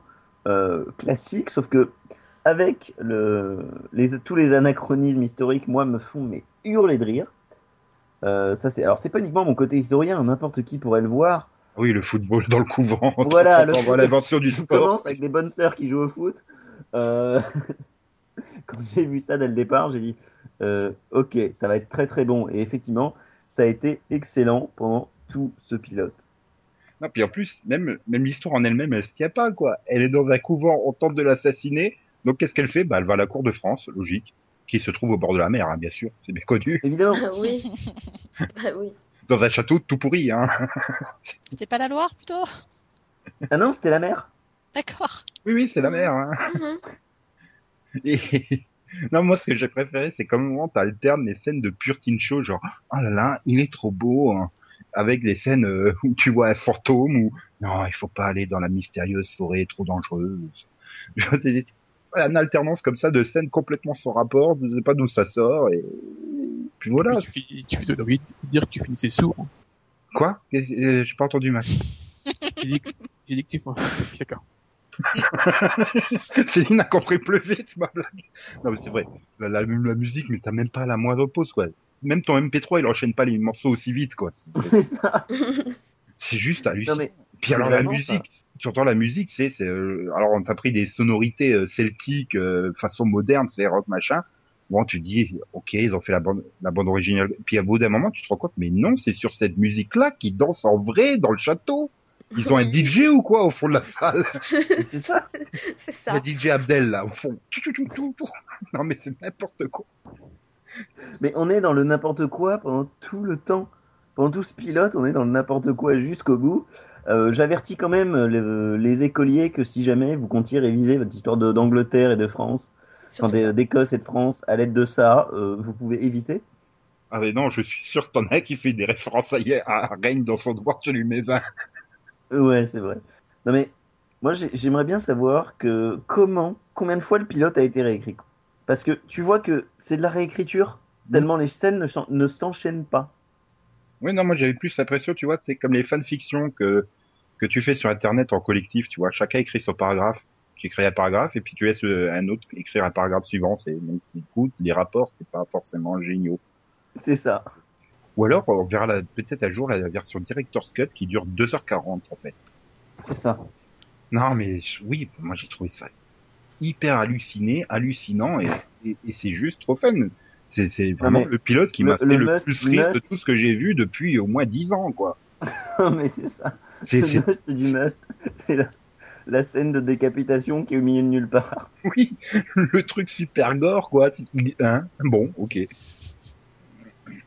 euh, classique, sauf que avec le... les... tous les anachronismes historiques, moi, me font mais hurler de rire. Euh, ça c'est alors c'est pas uniquement mon côté historien, n'importe qui pourrait le voir. Oui, le football dans le couvent. Voilà, le l'invention du sport. commence avec des bonnes sœurs qui jouent au foot. Euh, Quand j'ai vu ça dès le départ, j'ai dit euh, ok, ça va être très très bon. Et effectivement, ça a été excellent pendant tout ce pilote. Non, puis en plus, même, même l'histoire en elle-même, elle se tient pas, quoi. Elle est dans un couvent, on tente de l'assassiner. Donc, qu'est-ce qu'elle fait? Bah, elle va à la cour de France, logique, qui se trouve au bord de la mer, hein, bien sûr. C'est bien connu. Évidemment, Ah oui. bah oui. Dans un château tout pourri, hein. C'était pas la Loire, plutôt? Ah non, c'était la mère. D'accord. Oui, oui, c'est la mer, hein. Mhm. Et... Non, moi, ce que j'ai préféré, c'est comme moment, t'alternes les scènes de pur teen show, genre, oh là là, il est trop beau, hein. avec les scènes euh, où tu vois un fantôme ou non, il faut pas aller dans la mystérieuse forêt trop dangereuse. Une alternance comme ça de scènes complètement sans rapport, je sais pas d'où ça sort et puis voilà. Tu, finis- tu fais envie de dire que tu finissais sourd. Quoi? Euh, J'ai pas entendu Max. J'ai dit, dit que tu D'accord. Céline a compris plus vite ma blague. Non mais c'est vrai, la, la, la musique, mais t'as même pas la moindre pause quoi. Même ton MP3, il enchaîne pas les morceaux aussi vite quoi. C'est- C'est ça. C'est juste Non, hallucinant. mais Puis alors la musique, tu entends la musique, c'est, c'est euh, alors on t'a pris des sonorités euh, celtiques euh, façon moderne, c'est rock machin. Bon, tu dis, ok, ils ont fait la bande, la bande originale. Puis à bout d'un moment, tu te rends compte, mais non, c'est sur cette musique-là qu'ils dansent en vrai dans le château. Ils ont un DJ ou quoi au fond de la salle? C'est ça. C'est Il y a ça. DJ Abdel là au fond. Non mais c'est n'importe quoi. Mais on est dans le n'importe quoi pendant tout le temps. Pendant tout ce pilote, on est dans le n'importe quoi jusqu'au bout. Euh, J'avertis quand même les, les écoliers que si jamais vous comptiez réviser votre histoire d'Angleterre et de France, enfin d'Écosse et de France à l'aide de ça, euh, vous pouvez éviter. Ah mais non, je suis sûr que t'en as un qui fait des références à, à Reign dans son devoir, tu lui mets 20. Euh, Ouais, c'est vrai. Non mais moi j'ai- j'aimerais bien savoir que comment, combien de fois le pilote a été réécrit? Parce que tu vois que c'est de la réécriture tellement les scènes ne s'enchaînent pas. Oui, non, moi j'avais plus l'impression, tu vois, c'est comme les fanfictions que, que tu fais sur Internet en collectif, tu vois. Chacun écrit son paragraphe. Tu écris un paragraphe et puis tu laisses euh, un autre écrire un paragraphe suivant. C'est, donc, écoute, les rapports, c'est pas forcément géniaux. C'est ça. Ou alors, on verra la- peut-être un jour la version Director's Cut qui dure 2h40, en fait. C'est ça. Non, mais oui, moi j'ai trouvé ça hyper halluciné, hallucinant et, et, et c'est juste trop fun. C'est, vraiment le pilote qui m'a fait le le, must- plus rire must- de tout ce que j'ai vu depuis au moins 10 ans, quoi. mais c'est ça. C'est, Le must du must. C'est la, la scène de décapitation qui est au milieu de nulle part. oui, le truc super gore, quoi. Tu hein, bon, ok.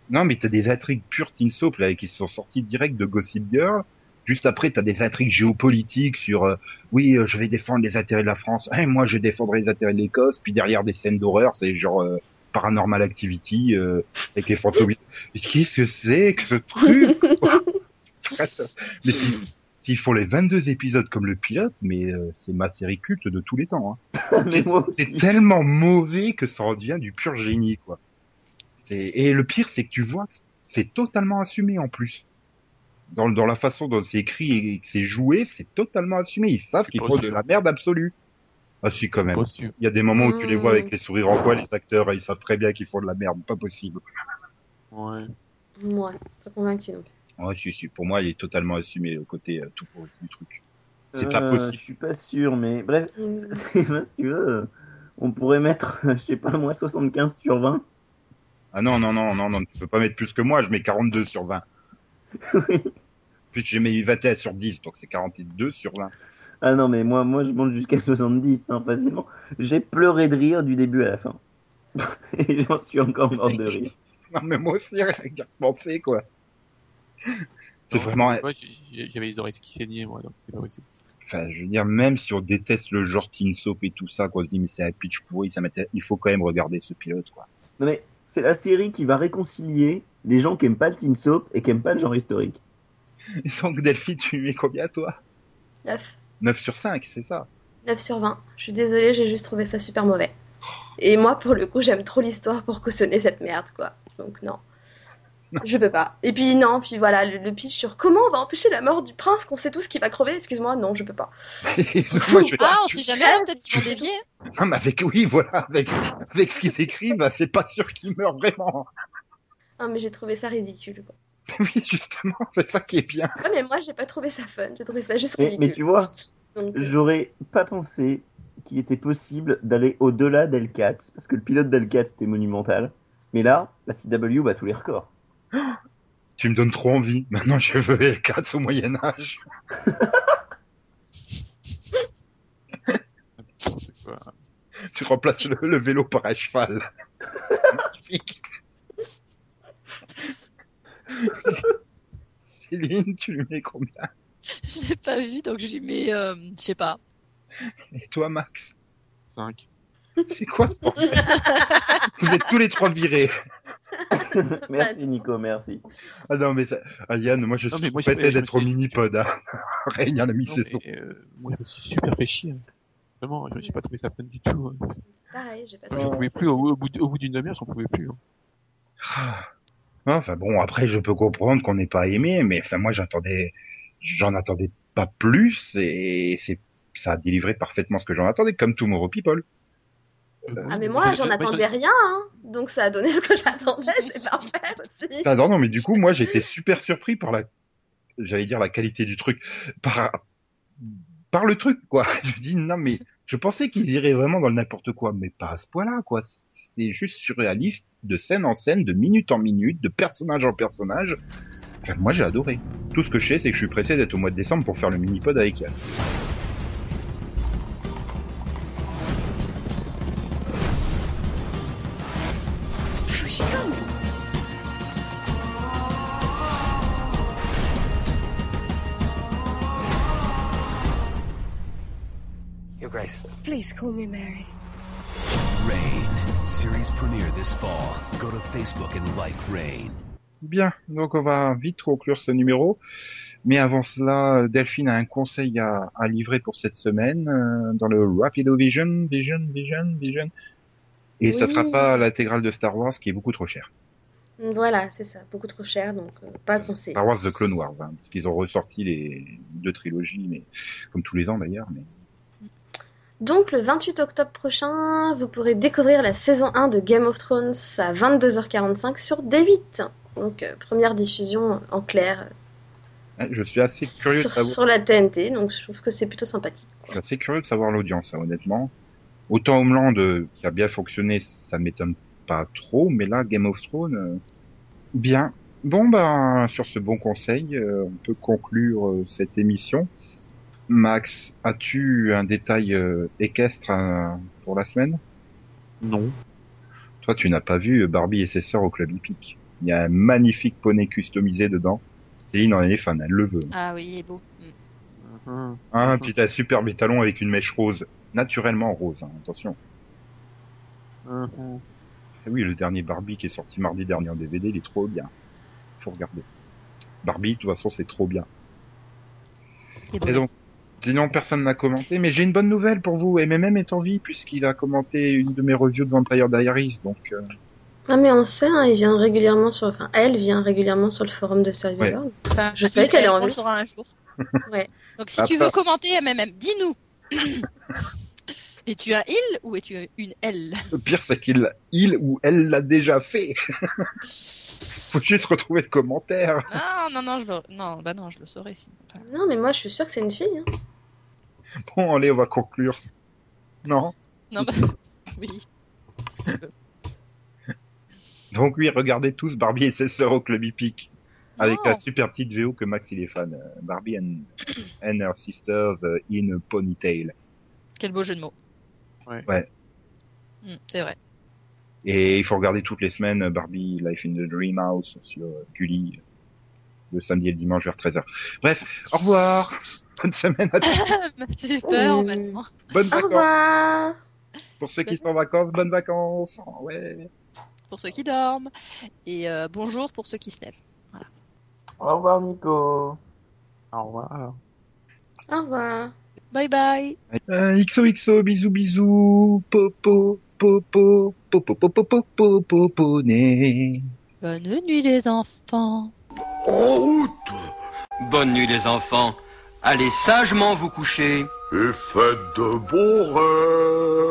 Non, mais t'as des intrigues pures teen soap, là, qui sont sorties direct de Gossip Girl. Juste après, t'as des intrigues géopolitiques sur, euh, oui, euh, je vais défendre les intérêts de la France, et moi, je défendrai les intérêts de l'Écosse. Puis derrière, des scènes d'horreur, c'est genre euh, Paranormal Activity, euh, avec les fantômes. Mais qu'est-ce que c'est que ce truc quoi Mais s'ils font les 22 épisodes comme le pilote, mais euh, c'est ma série culte de tous les temps. Hein. C'est tellement mauvais que ça en devient du pur génie, quoi. C'est- Et le pire, c'est que tu vois, que c'est totalement assumé en plus. Dans, dans la façon dont c'est écrit et que c'est joué, c'est totalement assumé. Ils savent C'est qu'ils font de la merde absolue. Ah si, quand même. Il y a des moments où tu les vois Mm. avec les sourires en coin, les acteurs, et ils savent très bien qu'ils font de la merde. Pas possible. Ouais. Ouais, pas convaincu non plus. Ouais, si, si. Pour moi, il est totalement assumé, le côté euh, tout pourri du truc. C'est pas Euh, possible. Je suis pas sûr, mais bref, Mm. c'est- si tu veux, on pourrait mettre, je sais pas moi, 75 sur 20. Ah non, non, non, non, non, tu peux pas mettre plus que moi, je mets 42 sur 20. Puis j'ai mis 21 sur 10, donc c'est 42 sur 20. Ah non, mais moi, moi je monte jusqu'à 70, hein, facilement. J'ai pleuré de rire du début à la fin. Et j'en suis encore mort de rire. Non, mais moi aussi, rien penser, quoi. C'est vraiment, j'ai- J'avais les oreilles qui saignaient, moi, donc c'est pas possible. enfin, je veux dire, même si on déteste le genre teen soap et tout ça, qu'on se dit, mais c'est un pitch pourri, ça m'intéresse, il faut quand même regarder ce pilote, quoi. Non, mais c'est la série qui va réconcilier les gens qui aiment pas le teen soap et qui aiment pas le genre historique. Et donc, Delphine, tu lui mets combien, toi? 9. 9 sur 5, c'est ça 9 sur 20. Je suis désolée, j'ai juste trouvé ça super mauvais. Et moi, pour le coup, j'aime trop l'histoire pour cautionner cette merde, quoi. Donc non. Je peux pas. Et puis non, puis voilà, le, le pitch sur comment on va empêcher la mort du prince qu'on sait tous qu'il va crever, excuse-moi, non, je peux pas. Et moi, je- Ah, on sait jamais, peut-être qu'ils vont dévier. Non, mais avec, oui, voilà, avec, avec ce qu'ils écrivent, bah, c'est pas sûr qu'il meurt vraiment. Ah, mais j'ai trouvé ça ridicule, quoi. Oui, justement, c'est ça qui est bien. Ouais, mais moi, j'ai pas trouvé ça fun, j'ai trouvé ça juste Mais, ridicule. mais tu vois, Donc, euh, j'aurais pas pensé qu'il était possible d'aller au-delà d'El4, parce que le pilote d'El4 c'était monumental. Mais là, la CW bat tous les records. Tu me donnes trop envie. Maintenant, je veux L4 au Moyen-Âge. Tu remplaces le, le vélo par un cheval. Magnifique. Céline, tu lui mets combien? Je l'ai pas vu, donc je lui mets, euh, je sais pas. Et toi, Max? 5. C'est quoi ce Vous êtes tous les trois virés. merci Nico, merci. Ah non, mais ça... ah, Yann, moi je Non, suis mais moi, pressé je- je d'être au mini-pod. Hein. Régnian a mis Non, ses sons. euh, moi, je me suis super fait chier. hein. Vraiment, je me suis pas trouvé ça fun du tout. hein. Pareil, j'ai pas trouvé pouvais ça plus, au, fun. au bout, d- au bout d'une demi-heure, j'en pouvais plus. hein. Ah. Enfin bon, après je peux comprendre qu'on n'ait pas aimé, mais enfin moi j'attendais, j'en attendais pas plus et c'est ça a délivré parfaitement ce que j'en attendais, comme Tomorrow People. Ah mais moi j'en attendais rien, hein. donc ça a donné ce que j'attendais, c'est parfait aussi. Ah non non, mais du coup moi j'ai été super surpris par la, j'allais dire la qualité du truc, par par le truc quoi. Je dis non mais je pensais qu'ils iraient vraiment dans le n'importe quoi, mais pas à ce point-là quoi. C'était juste surréaliste, de scène en scène, de minute en minute, de personnage en personnage. Enfin, moi j'ai adoré. Tout ce que je sais, c'est que je suis pressé d'être au mois de décembre pour faire le mini-pod avec elle. Here she comes. Your Grace. Please call me Mary. Rain. Series premiere this fall. Go to Facebook and like Rain. Bien, donc on va vite conclure ce numéro. Mais avant cela, Delphine a un conseil à, à livrer pour cette semaine euh, dans le Rapido Vision, Vision, Vision, Vision. Et ça Oui. sera pas l'intégrale de Star Wars qui est beaucoup trop cher. Voilà, c'est ça, beaucoup trop cher, donc euh, pas conseillé. Star Wars The Clone Wars, hein, parce qu'ils ont ressorti les deux trilogies, mais comme tous les ans d'ailleurs. Mais Donc le 28 octobre prochain, vous pourrez découvrir la saison 1 de Game of Thrones à 22h45 sur D8. Donc euh, première diffusion en clair je suis assez curieux de sur, savoir. sur la TNT, donc je trouve que c'est plutôt sympathique. Je suis assez curieux de savoir l'audience, hein, honnêtement. Autant Homeland, euh, qui a bien fonctionné, ça m'étonne pas trop, mais là, Game of Thrones, euh, bien. Bon, ben, sur ce bon conseil, on peut conclure cette émission. Max, as-tu un détail euh, équestre euh, pour la semaine? Non. Toi, tu n'as pas vu Barbie et ses sœurs au Club Hippique. Il y a un magnifique poney customisé dedans. Céline en est fan, elle le veut. Ah oui, il est beau. Mm. Ah, puis t'as un superbe étalon avec une mèche rose. Naturellement rose, hein, attention. Mhm. Eh oui, le dernier Barbie qui est sorti mardi dernier en DVD, il est trop bien. Faut regarder. Barbie, de toute façon, c'est trop bien. Et donc, sinon, personne n'a commenté, mais j'ai une bonne nouvelle pour vous. MMM est en vie puisqu'il a commenté une de mes reviews de Vampire Diaries, donc euh, Ah mais on sait, hein, il vient régulièrement sur, enfin elle vient régulièrement sur le forum de Survivor. Enfin, Je sais qu'elle est en on le vie. saura un jour. Ouais. Donc si Ah, tu ça- veux commenter MMM, dis-nous. Es-tu un il ou es-tu une elle? Le pire, c'est qu'il il ou elle l'a déjà fait. Faut juste retrouver le commentaire. Non, non, non, je le... non, bah non, je le saurais. Enfin, Non mais moi je suis sûre que c'est une fille. hein. Bon, allez, on va conclure. Non? Non, bah oui. Donc oui, regardez tous Barbie et ses sœurs au Club Hippique. Avec Non. la super petite VO que Max il est fan. euh, Barbie and, and her sisters euh, in a ponytail. Quel beau jeu de mots. Ouais. Ouais. Mm, c'est vrai. Et il faut regarder toutes les semaines euh, Barbie Life in the Dream House sur Gulli. Le samedi et le dimanche vers 13h. Bref, au revoir. Bonne semaine à tous. J'ai peur Ouh. maintenant. Bonnes Au vacances. revoir. Pour ceux qui sont en vacances, bonnes vacances. Ouais. Pour ceux qui dorment. Et euh, bonjour pour ceux qui se lèvent. Au revoir Nico. Au revoir. Au revoir. Bye bye. Euh, XOXO, bisous bisous. Popo, popo, popo, popo, popo, popo, né. Bonne nuit les enfants. En route Bonne nuit les enfants. Allez sagement vous coucher. Et faites de beaux rêves.